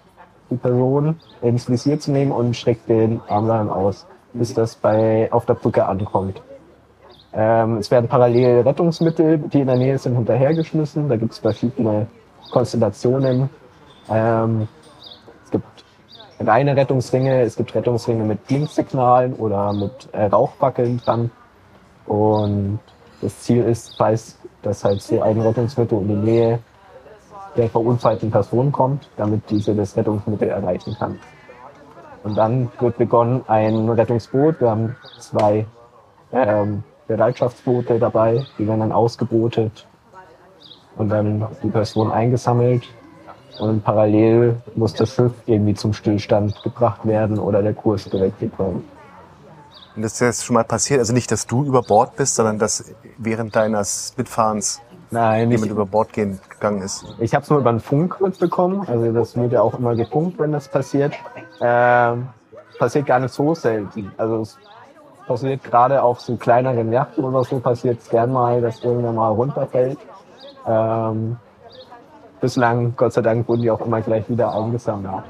die Person ins Visier zu nehmen und streckt den Arm dann aus, bis das bei, auf der Brücke ankommt. Ähm, es werden parallel Rettungsmittel, die in der Nähe sind, hinterhergeschmissen. Da gibt es verschiedene Konstellationen. Ähm, es gibt reine Rettungsringe, es gibt Rettungsringe mit Blinksignalen oder mit äh, Rauchfackeln dran. Und das Ziel ist, falls das halt so ein Rettungsmittel in die Nähe der verunfallten Person kommt, damit diese das Rettungsmittel erreichen kann. Und dann wird begonnen ein Rettungsboot. Wir haben zwei ähm, Bereitschaftsboote dabei, die werden dann ausgebotet und dann die Person eingesammelt. Und parallel muss das Schiff irgendwie zum Stillstand gebracht werden oder der Kurs gerechnet werden. Und das ist jetzt schon mal passiert, also nicht, dass du über Bord bist, sondern dass während deines Mitfahrens Nein, jemand über Bord gehen gegangen ist. ich habe es nur über einen Funk mitbekommen. Also das wird ja auch immer gefunkt, wenn das passiert. Ähm, passiert gar nicht so selten. Also es passiert gerade auf so kleineren Yachten oder so passiert es gern mal, dass irgendwer mal runterfällt. Ähm, bislang, Gott sei Dank, wurden die auch immer gleich wieder eingesammelt.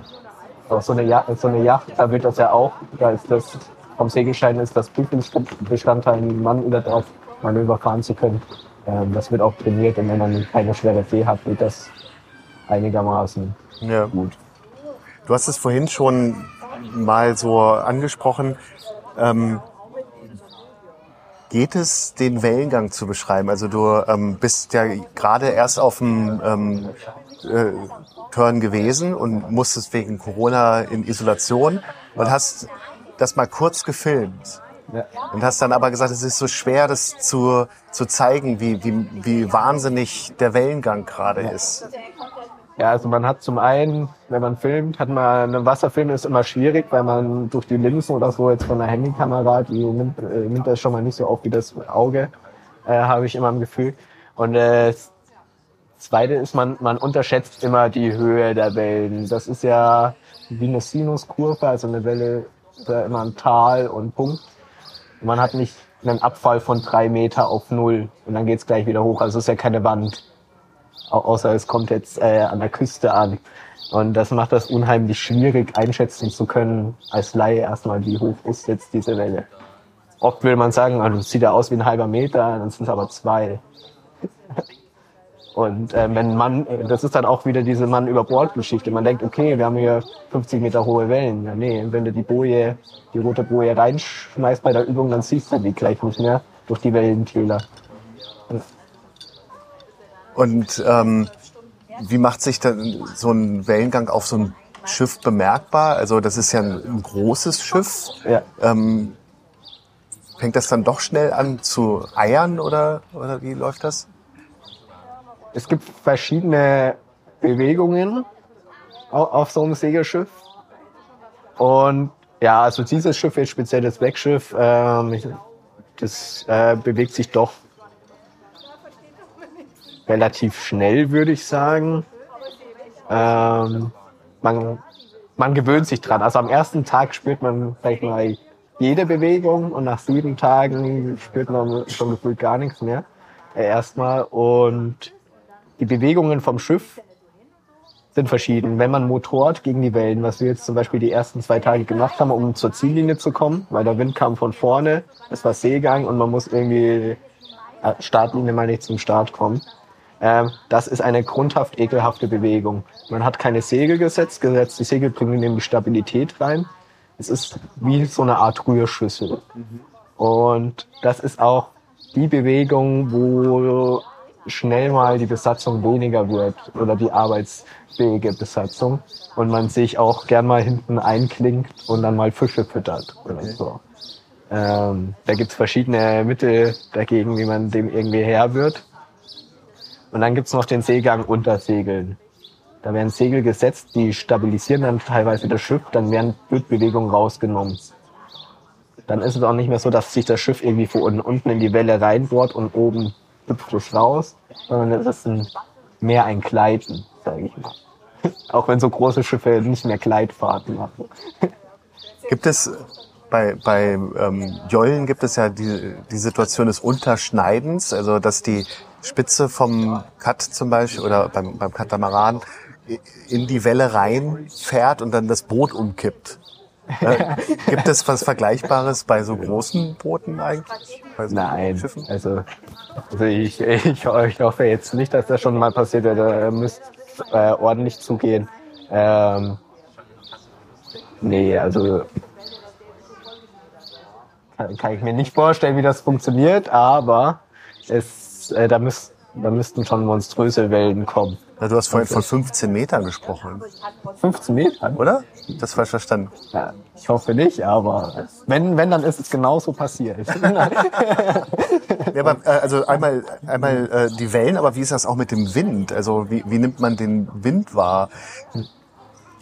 Auch so eine, Yacht, so eine Yacht, da wird das ja auch, da ist das vom Segelschein ist das Prüfungsbestandteil, einen Mann über drauf Manöver fahren zu können. Ähm, das wird auch trainiert und wenn man keine schwere See hat, wird das einigermaßen Ja. gut. Du hast es vorhin schon mal so angesprochen. Ähm, geht es, den Wellengang zu beschreiben? Also du ähm, bist ja gerade erst auf dem ähm, äh, Turn gewesen und musstest wegen Corona in Isolation und hast das mal kurz gefilmt. Ja. Und hast dann aber gesagt, es ist so schwer, das zu, zu zeigen, wie, wie, wie wahnsinnig der Wellengang gerade ist. Ja, also man hat zum einen, wenn man filmt, hat man, ein Wasserfilm ist immer schwierig, weil man durch die Linsen oder so jetzt von der Handykamera, die nimmt, äh, nimmt das schon mal nicht so auf wie das Auge, äh, habe ich immer im Gefühl. Und äh, Zweite ist, man, man unterschätzt immer die Höhe der Wellen. Das ist ja wie eine Sinuskurve, also eine Welle ist ja immer ein Tal und Punkt. Man hat nicht einen Abfall von drei Meter auf null und dann geht's gleich wieder hoch. Also es ist ja keine Wand. Au- außer es kommt jetzt äh, an der Küste an. Und das macht das unheimlich schwierig einschätzen zu können, als Laie erstmal, wie hoch ist jetzt diese Welle. Oft will man sagen, also es sieht ja aus wie ein halber Meter, dann sind es aber zwei. Und äh, wenn man, das ist dann auch wieder diese Mann über Bord Geschichte. Man denkt, okay, wir haben hier 50 Meter hohe Wellen. Ja, nee, wenn du die Boje, die rote Boje reinschmeißt bei der Übung, dann siehst du die gleich nicht mehr. durch die Wellentäler. Und ähm, wie macht sich dann so ein Wellengang auf so ein Schiff bemerkbar? Also das ist ja ein, großes Schiff. Ja. Ähm, fängt das dann doch schnell an zu eiern oder, oder wie läuft das? Es gibt verschiedene Bewegungen au- auf so einem Segelschiff. Und ja, also dieses Schiff, jetzt speziell das Wegschiff, ähm, das äh, bewegt sich doch relativ schnell, würde ich sagen. Ähm, man, man gewöhnt sich dran. Also am ersten Tag spürt man vielleicht mal jede Bewegung und nach sieben Tagen spürt man schon gefühlt gar nichts mehr. Äh, erstmal. Und die Bewegungen vom Schiff sind verschieden. Wenn man motort gegen die Wellen, was wir jetzt zum Beispiel die ersten zwei Tage gemacht haben, um zur Ziellinie zu kommen, weil der Wind kam von vorne, es war Seegang und man muss irgendwie äh, Startlinie mal nicht zum Start kommen. Ähm, das ist eine grundhaft ekelhafte Bewegung. Man hat keine Segel gesetzt, gesetzt. Die Segel bringen nämlich Stabilität rein. Es ist wie so eine Art Rührschüssel. Und das ist auch die Bewegung, wo schnell mal die Besatzung weniger wird oder die arbeitsfähige Besatzung und man sich auch gern mal hinten einklingt und dann mal Fische füttert oder so. Ähm, da gibt's verschiedene Mittel dagegen, wie man dem irgendwie Herr wird. Und dann gibt's noch den Seegang unter Segeln. Da werden Segel gesetzt, die stabilisieren dann teilweise das Schiff, dann werden Bildbewegungen rausgenommen. Dann ist es auch nicht mehr so, dass sich das Schiff irgendwie von unten, unten in die Welle reinbohrt und oben hüpft es raus, sondern es ist ein, mehr ein Gleiten, sage ich mal. Auch wenn so große Schiffe nicht mehr Gleitfahrten machen. Gibt es bei, bei ähm, Jollen gibt es ja die, die Situation des Unterschneidens, also dass die Spitze vom Kat zum Beispiel oder beim, beim Katamaran in die Welle reinfährt und dann das Boot umkippt. Äh, gibt es was Vergleichbares bei so großen Booten eigentlich? Bei so Nein, Schiffen? also, also ich, ich, ich hoffe jetzt nicht, dass das schon mal passiert wäre. Da müsste äh, ordentlich zugehen. Ähm, nee, also kann, kann ich mir nicht vorstellen, wie das funktioniert, aber es, äh, da, müsst, da müssten schon monströse Wellen kommen. Ja, du hast vorhin von 15 Metern gesprochen, 15 Meter? oder? Das falsch verstanden. Ja, ich hoffe nicht, aber wenn, wenn, dann ist es genauso passiert. Ja, aber äh, also einmal, einmal äh, die Wellen, aber wie ist das auch mit dem Wind? Also wie, wie nimmt man den Wind wahr?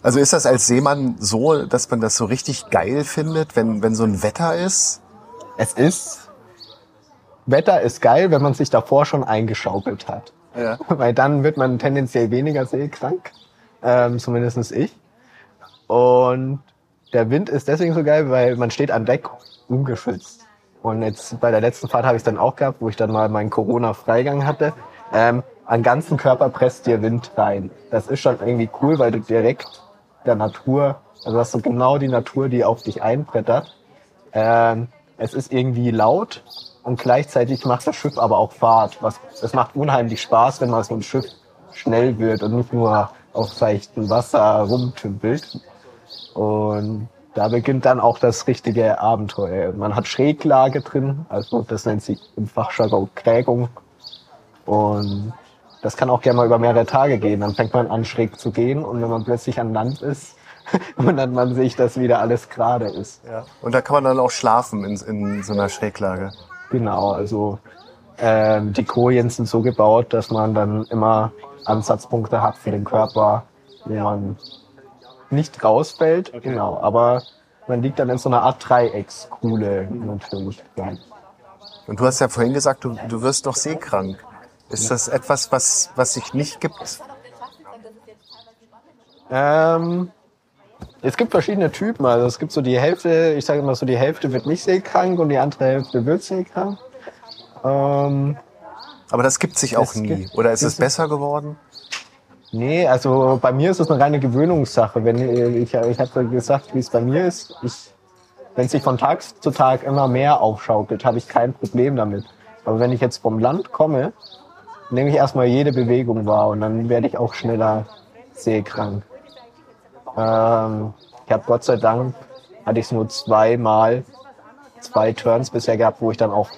Also ist das als Seemann so, dass man das so richtig geil findet, wenn, wenn so ein Wetter ist? es ist, Wetter ist geil, wenn man sich davor schon eingeschaukelt hat. Ja. Weil dann wird man tendenziell weniger seekrank, ähm, zumindest ich. Und der Wind ist deswegen so geil, weil man steht an Deck ungeschützt. Und jetzt bei der letzten Fahrt habe ich es dann auch gehabt, wo ich dann mal meinen Corona-Freigang hatte. Ähm, an ganzen Körper presst dir Wind rein. Das ist schon irgendwie cool, weil du direkt der Natur, also hast du genau die Natur, die auf dich einbrettert. Ähm, es ist irgendwie laut und gleichzeitig macht das Schiff aber auch Fahrt. Was, es macht unheimlich Spaß, wenn mal so ein Schiff schnell wird und nicht nur auf seichtem Wasser rumtümpelt. Und da beginnt dann auch das richtige Abenteuer. Man hat Schräglage drin, also das nennt sich im Fachjargon Krägung. Und das kann auch gerne mal über mehrere Tage gehen. Dann fängt man an, schräg zu gehen und wenn man plötzlich an Land ist, wundert man sich, dass wieder alles gerade ist. Ja. Und da kann man dann auch schlafen in, in so einer Schräglage. Genau, also ähm, die Kojen sind so gebaut, dass man dann immer Ansatzpunkte hat für den Körper, wo man nicht rausfällt, genau, aber man liegt dann in so einer Art Dreieckskuhle natürlich. Ja. Und du hast ja vorhin gesagt, du, du wirst doch seekrank. Ist das etwas, was, was sich nicht gibt? Ähm, es gibt verschiedene Typen. Also es gibt so die Hälfte, ich sage immer so, die Hälfte wird nicht seekrank und die andere Hälfte wird seekrank. Ähm, Aber das gibt sich auch nie. Oder ist es es- besser geworden? nee, also bei mir ist es eine reine Gewöhnungssache. Wenn ich, ich habe gesagt, wie es bei mir ist. Ich, wenn es sich von Tag zu Tag immer mehr aufschaukelt, habe ich kein Problem damit. Aber wenn ich jetzt vom Land komme, nehme ich erstmal jede Bewegung wahr und dann werde ich auch schneller seekrank. Ähm, ich habe Gott sei Dank, hatte ich es nur zweimal, zwei Turns bisher gehabt, wo ich dann auch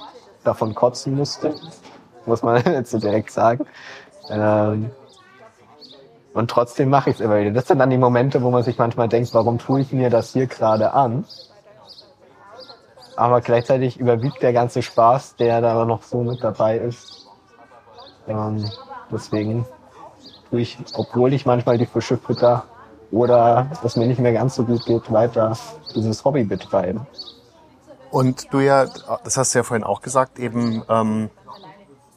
davon kotzen musste, muss man jetzt so direkt sagen. Ähm, und trotzdem mache ich es immer wieder. Das sind dann die Momente, wo man sich manchmal denkt, warum tue ich mir das hier gerade an? Aber gleichzeitig überwiegt der ganze Spaß, der da noch so mit dabei ist. Ähm, deswegen tue ich, obwohl ich manchmal die Fische fütter oder es mir nicht mehr ganz so gut geht, weiter dieses Hobby betreiben. Und du ja, das hast du ja vorhin auch gesagt, eben ähm,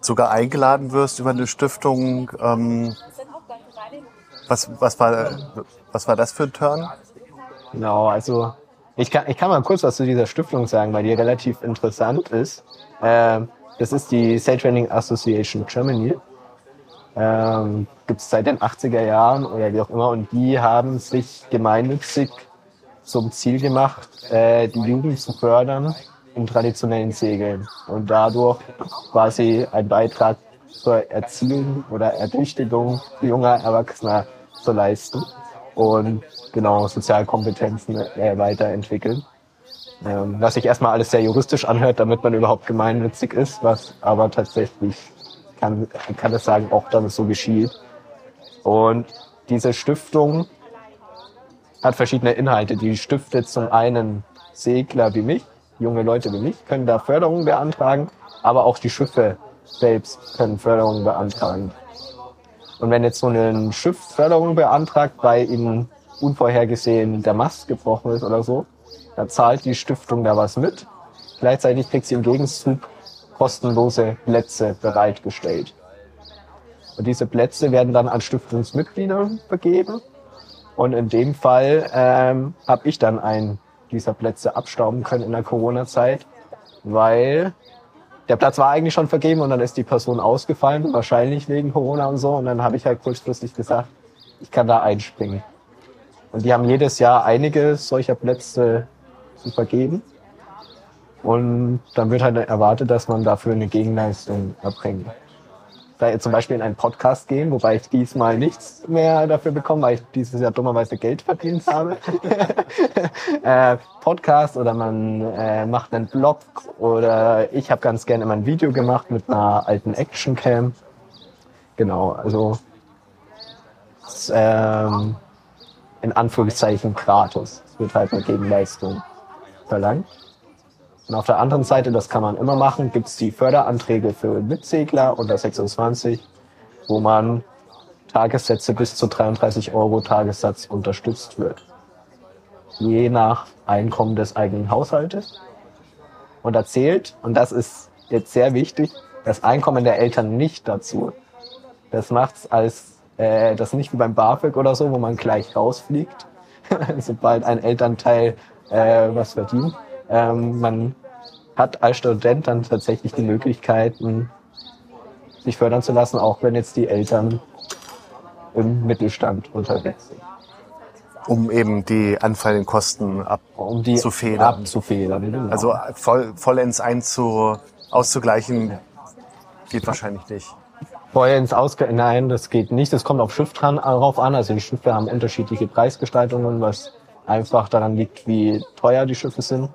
sogar eingeladen wirst über eine Stiftung. Ähm, was, was, war, was war das für ein Turn? Genau, also ich kann, ich kann mal kurz was zu dieser Stiftung sagen, weil die relativ interessant ist. Ähm, das ist die Sail Training Association Germany. Ähm, Gibt es seit den 80er Jahren oder wie auch immer. Und die haben sich gemeinnützig zum Ziel gemacht, äh, die Jugend zu fördern in traditionellen Segeln und dadurch quasi ein Beitrag zur Erziehung oder Ertüchtigung junger Erwachsener zu leisten und genau Sozialkompetenzen äh, weiterentwickeln. Ähm, was sich erstmal alles sehr juristisch anhört, damit man überhaupt gemeinnützig ist, was aber tatsächlich kann, kann es sagen, auch dass es so geschieht. Und diese Stiftung hat verschiedene Inhalte. Die stiftet zum einen Segler wie mich, junge Leute wie mich, können da Förderungen beantragen, aber auch die Schiffe selbst können Förderungen beantragen. Und wenn jetzt so ein Schiff Förderung beantragt, weil ihnen unvorhergesehen der Mast gebrochen ist oder so, dann zahlt die Stiftung da was mit. Gleichzeitig kriegt sie im Gegenzug kostenlose Plätze bereitgestellt. Und diese Plätze werden dann an Stiftungsmitglieder vergeben. Und in dem Fall ähm, habe ich dann einen dieser Plätze abstauben können in der Corona-Zeit, weil der Platz war eigentlich schon vergeben und dann ist die Person ausgefallen, wahrscheinlich wegen Corona und so. Und dann habe ich halt kurzfristig gesagt, ich kann da einspringen. Und die haben jedes Jahr einige solcher Plätze zu vergeben. Und dann wird halt erwartet, dass man dafür eine Gegenleistung erbringt. Da zum Beispiel in einen Podcast gehen, wobei ich diesmal nichts mehr dafür bekomme, weil ich dieses Jahr dummerweise Geld verdient habe. äh, Podcast oder man äh, macht einen Blog oder ich habe ganz gerne immer ein Video gemacht mit einer alten Actioncam. Genau, also ähm, in Anführungszeichen gratis. Es wird halt eine Gegenleistung verlangt. Und auf der anderen Seite, das kann man immer machen, gibt es die Förderanträge für Mitsegler unter 26, wo man Tagessätze bis zu 33 Euro Tagessatz unterstützt wird. Je nach Einkommen des eigenen Haushaltes. Und da zählt, und das ist jetzt sehr wichtig, das Einkommen der Eltern nicht dazu. Das macht's als äh, das nicht wie beim BAföG oder so, wo man gleich rausfliegt, sobald ein Elternteil äh, was verdient. Ähm, man hat als Student dann tatsächlich die Möglichkeiten, sich fördern zu lassen, auch wenn jetzt die Eltern im Mittelstand unterwegs sind. Um eben die anfallenden Kosten um die abzufedern. abzufedern genau. Also voll, vollends einzu, auszugleichen geht wahrscheinlich nicht. Vollends ausge Nein, das geht nicht. Das kommt auf Schiff dran, darauf an. Also die Schiffe haben unterschiedliche Preisgestaltungen, was einfach daran liegt, wie teuer die Schiffe sind.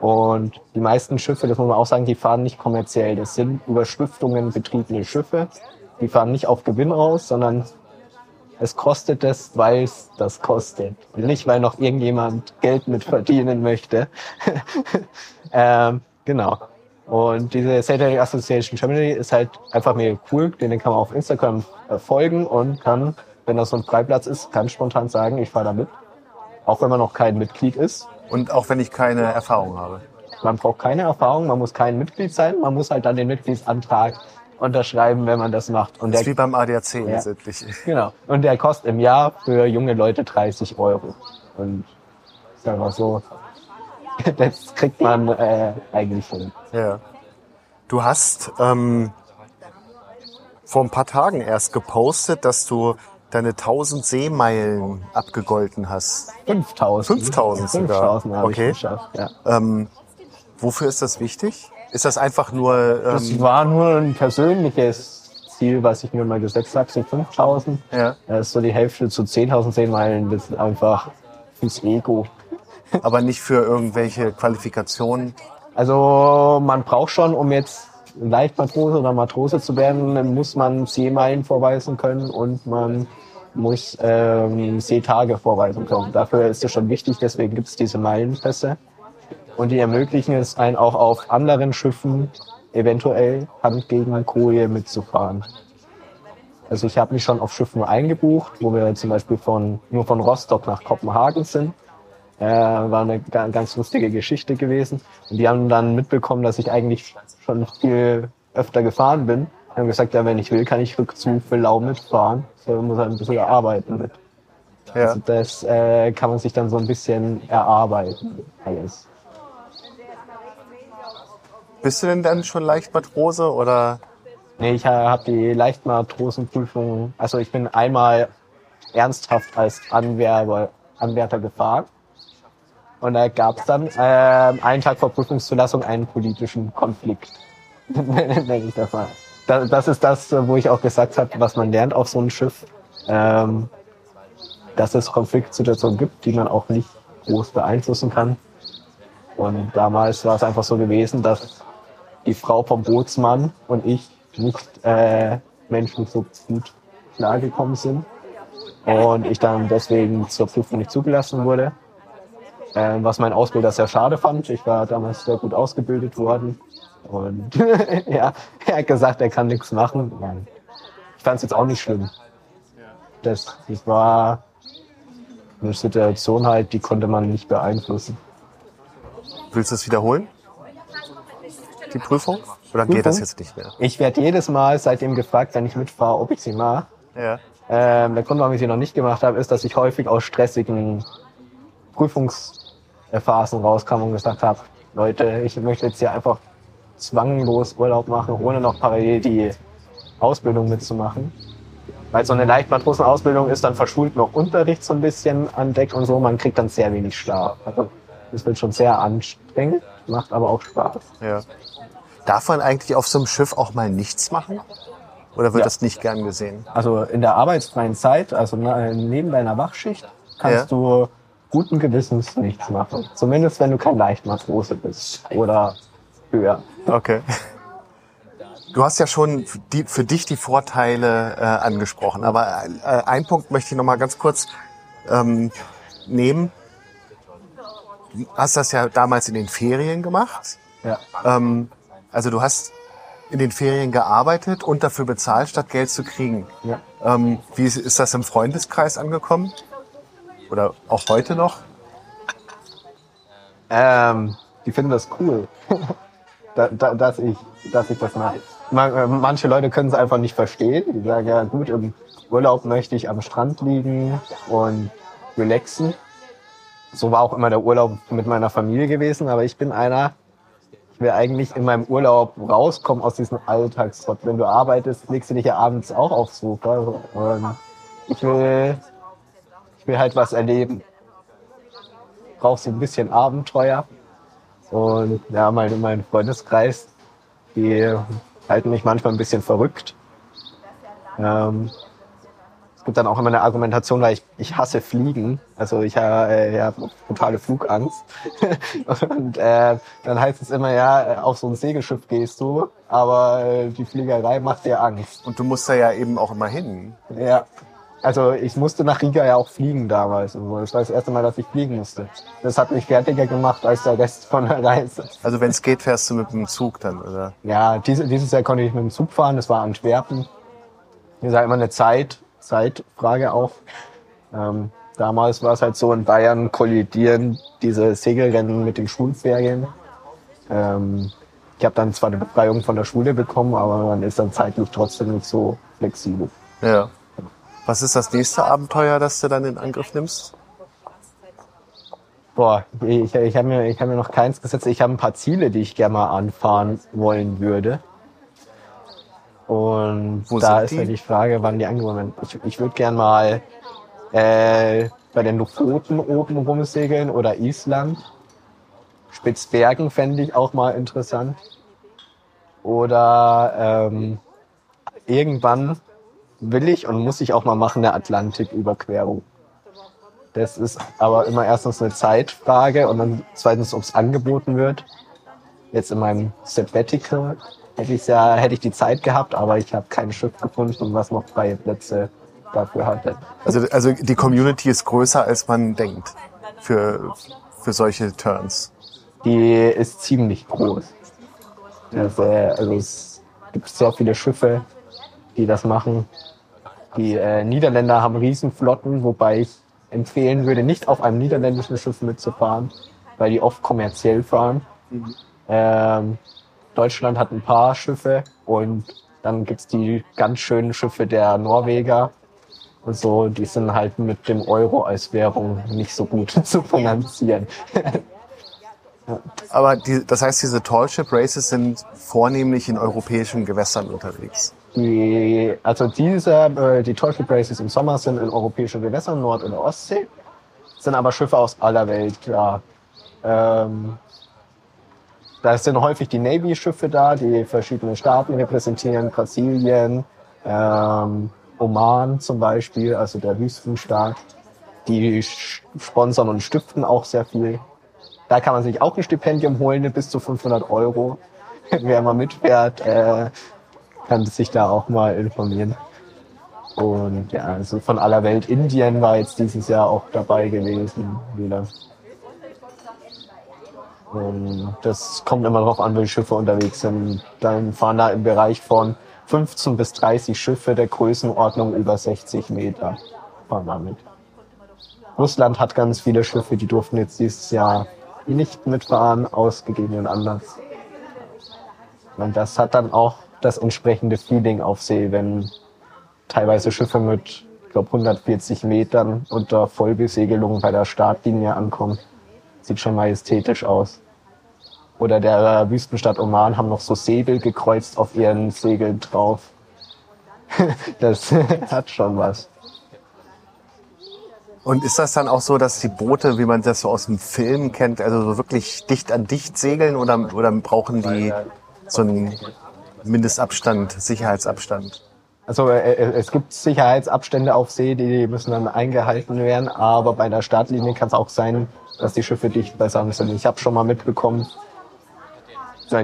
Und die meisten Schiffe, das muss man auch sagen, die fahren nicht kommerziell. Das sind über Stiftungen betriebene Schiffe. Die fahren nicht auf Gewinn raus, sondern es kostet es, weil es das kostet. Nicht, weil noch irgendjemand Geld mit verdienen möchte. ähm, genau. Und diese Satellite Association Germany ist halt einfach mega cool. Den kann man auf Instagram folgen und kann, wenn das so ein Freiplatz ist, kann spontan sagen, ich fahre da mit. Auch wenn man noch kein Mitglied ist. Und auch wenn ich keine Erfahrung habe. Man braucht keine Erfahrung, man muss kein Mitglied sein, man muss halt dann den Mitgliedsantrag unterschreiben, wenn man das macht. Und das ist wie beim ADAC ja. letztendlich. Genau. Und der kostet im Jahr für junge Leute 30 Euro. Und sagen wir so, das kriegt man äh, eigentlich hin. Ja. Du hast ähm, vor ein paar Tagen erst gepostet, dass du deine 1000 Seemeilen abgegolten hast. 5000. 5000 sogar. 5000 habe okay. ich geschafft, ja. Ähm, wofür ist das wichtig? Ist das einfach nur... Ähm, das war nur ein persönliches Ziel, was ich mir mal gesetzt habe, sind 5000. Ja. Das ist so die Hälfte zu 10.000 Seemeilen. Das ist einfach fürs Ego. Aber nicht für irgendwelche Qualifikationen? Also man braucht schon, um jetzt Leichtmatrose oder Matrose zu werden, muss man Seemeilen vorweisen können und man muss ähm, Seetage vorweisen können. Dafür ist es schon wichtig, deswegen gibt es diese Meilenpässe. Und die ermöglichen es einen auch auf anderen Schiffen eventuell Hand gegen Koje mitzufahren. Also ich habe mich schon auf Schiffen eingebucht, wo wir zum Beispiel von, nur von Rostock nach Kopenhagen sind. Äh, war eine ganz lustige Geschichte gewesen. Und die haben dann mitbekommen, dass ich eigentlich schon viel öfter gefahren bin. Die haben gesagt, ja, wenn ich will, kann ich Rückzug für Lau mitfahren. So muss halt ein bisschen arbeiten mit. Ja. Also das äh, kann man sich dann so ein bisschen erarbeiten, alles. Bist du denn dann schon Leichtmatrose oder? Nee, ich habe die Leichtmatrosenprüfung, also ich bin einmal ernsthaft als Anwerber, Anwärter gefahren. Und da gab es dann äh, einen Tag vor Prüfungszulassung einen politischen Konflikt. Nenne ich das mal. Das, das ist das, wo ich auch gesagt habe, was man lernt auf so einem Schiff. Ähm, dass es Konfliktsituationen gibt, die man auch nicht groß beeinflussen kann. Und damals war es einfach so gewesen, dass die Frau vom Bootsmann und ich nicht äh, menschlich so gut klargekommen sind. Und ich dann deswegen zur Prüfung nicht zugelassen wurde. Äh, was mein Ausbilder sehr schade fand. Ich war damals sehr gut ausgebildet worden. Und ja, er hat gesagt, er kann nichts machen. Ich fand es jetzt auch nicht schlimm. Das, das war eine Situation halt, die konnte man nicht beeinflussen. Willst du es wiederholen? Die Prüfung? Oder Prüfung? geht das jetzt nicht mehr? Ich werde jedes Mal seitdem gefragt, wenn ich mitfahre, ob ich sie mache. Ja. Ähm, der Grund, warum ich sie noch nicht gemacht habe, ist, dass ich häufig aus stressigen Prüfungsphasen rauskam und gesagt habe, Leute, ich möchte jetzt hier einfach zwanglos Urlaub machen, ohne noch parallel die Ausbildung mitzumachen. Weil so eine Leichtmatrosenausbildung ist dann verschult noch Unterricht so ein bisschen an Deck und so, man kriegt dann sehr wenig Schlaf. Also das wird schon sehr anstrengend, macht aber auch Spaß. Ja. Darf man eigentlich auf so einem Schiff auch mal nichts machen? Oder wird ja. das nicht gern gesehen? Also in der arbeitsfreien Zeit, also neben deiner Wachschicht, kannst ja. du guten Gewissens nichts machen. Zumindest wenn du kein Leichtmatrose bist oder höher. Okay. Du hast ja schon die, für dich die Vorteile äh, angesprochen, aber äh, einen Punkt möchte ich noch mal ganz kurz ähm, nehmen. Du hast das ja damals in den Ferien gemacht. Ja. Ähm, also du hast in den Ferien gearbeitet und dafür bezahlt, statt Geld zu kriegen. Ja. Ähm, wie ist, ist das im Freundeskreis angekommen? Oder auch heute noch? Ähm, die finden das cool, da, da, dass, ich, dass ich das mache. Äh, manche Leute können es einfach nicht verstehen. Die sagen, ja gut, im Urlaub möchte ich am Strand liegen und relaxen. So war auch immer der Urlaub mit meiner Familie gewesen, aber ich bin einer, will eigentlich in meinem Urlaub rauskommen aus diesem Alltagstrott. Wenn du arbeitest, legst du dich ja abends auch aufs Sofa. Und ich will, ich will halt was erleben. Brauchst so ein bisschen Abenteuer. Und ja, mein, mein Freundeskreis, die halten mich manchmal ein bisschen verrückt. Ähm, es gibt dann auch immer eine Argumentation, weil ich, ich hasse Fliegen. Also ich äh, ja, totale Flugangst. und äh, dann heißt es immer, ja, auf so ein Segelschiff gehst du, aber äh, die Fliegerei macht dir Angst. Und du musst da ja eben auch immer hin. Ja. Also ich musste nach Riga ja auch fliegen damals. Das war das erste Mal, dass ich fliegen musste. Das hat mich fertiger gemacht als der Rest von der Reise. Also wenn es geht, fährst du mit dem Zug dann, oder? Ja, dieses, dieses Jahr konnte ich mit dem Zug fahren. Das war Antwerpen. Mir sah immer eine Zeit Zeitfrage auch. Ähm, damals war es halt so, in Bayern kollidieren diese Segelrennen mit den Schulferien. Ähm, ich habe dann zwar eine Befreiung von der Schule bekommen, aber man ist dann zeitlich trotzdem nicht so flexibel. Ja. Was ist das nächste Abenteuer, das du dann in Angriff nimmst? Boah, ich, ich habe mir, hab mir noch keins gesetzt. Ich habe ein paar Ziele, die ich gerne mal anfahren wollen würde. Und Wo da ist ja die Frage, wann die angekommen sind. Ich, ich würde gern mal äh, bei den Lofoten oben rumsegeln oder Island. Spitzbergen fände ich auch mal interessant. Oder ähm, irgendwann will ich und muss ich auch mal machen eine Atlantiküberquerung. Das ist aber immer erstens eine Zeitfrage und dann zweitens, ob es angeboten wird. Jetzt in meinem Sabbatical hätte ich ja, hätte ich die Zeit gehabt, aber ich habe kein Schiff gefunden, was noch freie Plätze dafür hatte. Also, also die Community ist größer, als man denkt für, für solche Turns. Die ist ziemlich groß. Also, also es gibt sehr viele Schiffe, die das machen. Die äh, Niederländer haben Riesenflotten, wobei ich empfehlen würde, nicht auf einem niederländischen Schiff mitzufahren, weil die oft kommerziell fahren. Mhm. Ähm, Deutschland hat ein paar Schiffe und dann gibt's die ganz schönen Schiffe der Norweger und so, die sind halt mit dem Euro als Währung nicht so gut zu finanzieren. Aber die, das heißt, diese Tallship Races sind vornehmlich in europäischen Gewässern unterwegs. Die, also diese, äh, die Tallship Races im Sommer sind in europäischen Gewässern, Nord- und Ostsee, sind aber Schiffe aus aller Welt, ja. Ähm, da sind häufig die Navy-Schiffe da, die verschiedene Staaten repräsentieren, Brasilien, ähm, Oman zum Beispiel, also der Wüstenstaat. Die sponsern und stiften auch sehr viel. Da kann man sich auch ein Stipendium holen, bis zu 500 Euro. Wer mal mitfährt, äh, kann sich da auch mal informieren. Und ja, also von aller Welt. Indien war jetzt dieses Jahr auch dabei gewesen wieder. Und das kommt immer darauf an, wie Schiffe unterwegs sind. Dann fahren da im Bereich von 15 bis 30 Schiffe der Größenordnung über 60 Meter fahren da mit. Russland hat ganz viele Schiffe, die durften jetzt dieses Jahr nicht mitfahren, aus gegebenen Anlass. Und das hat dann auch das entsprechende Feeling auf See, wenn teilweise Schiffe mit, ich glaube, 140 Metern unter Vollbesegelung bei der Startlinie ankommen. Sieht schon majestätisch aus. Oder der Wüstenstadt Oman haben noch so Säbel gekreuzt auf ihren Segeln drauf. das hat schon was. Und ist das dann auch so, dass die Boote, wie man das so aus dem Film kennt, also so wirklich dicht an dicht segeln oder, oder brauchen die so einen Mindestabstand, Sicherheitsabstand? Also äh, äh, es gibt Sicherheitsabstände auf See, die müssen dann eingehalten werden, aber bei der Startlinie kann es auch sein, dass die Schiffe dicht beisammen sind. Ich habe schon mal mitbekommen,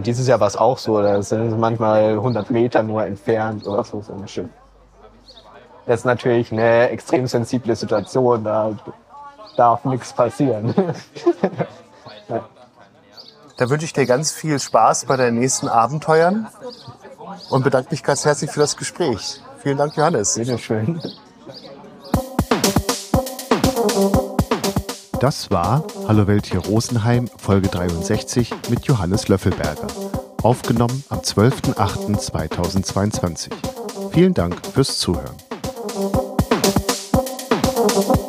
dieses Jahr war es auch so, da sind manchmal 100 Meter nur entfernt oder so, so ein Schiff. Das ist natürlich eine extrem sensible Situation, da darf nichts passieren. Da wünsche ich dir ganz viel Spaß bei deinen nächsten Abenteuern und bedanke mich ganz herzlich für das Gespräch. Vielen Dank, Johannes. Bitte schön. Das war Hallo Welt hier Rosenheim, Folge 63 mit Johannes Löffelberger. Aufgenommen am 12.08.2022. Vielen Dank fürs Zuhören. Thank you.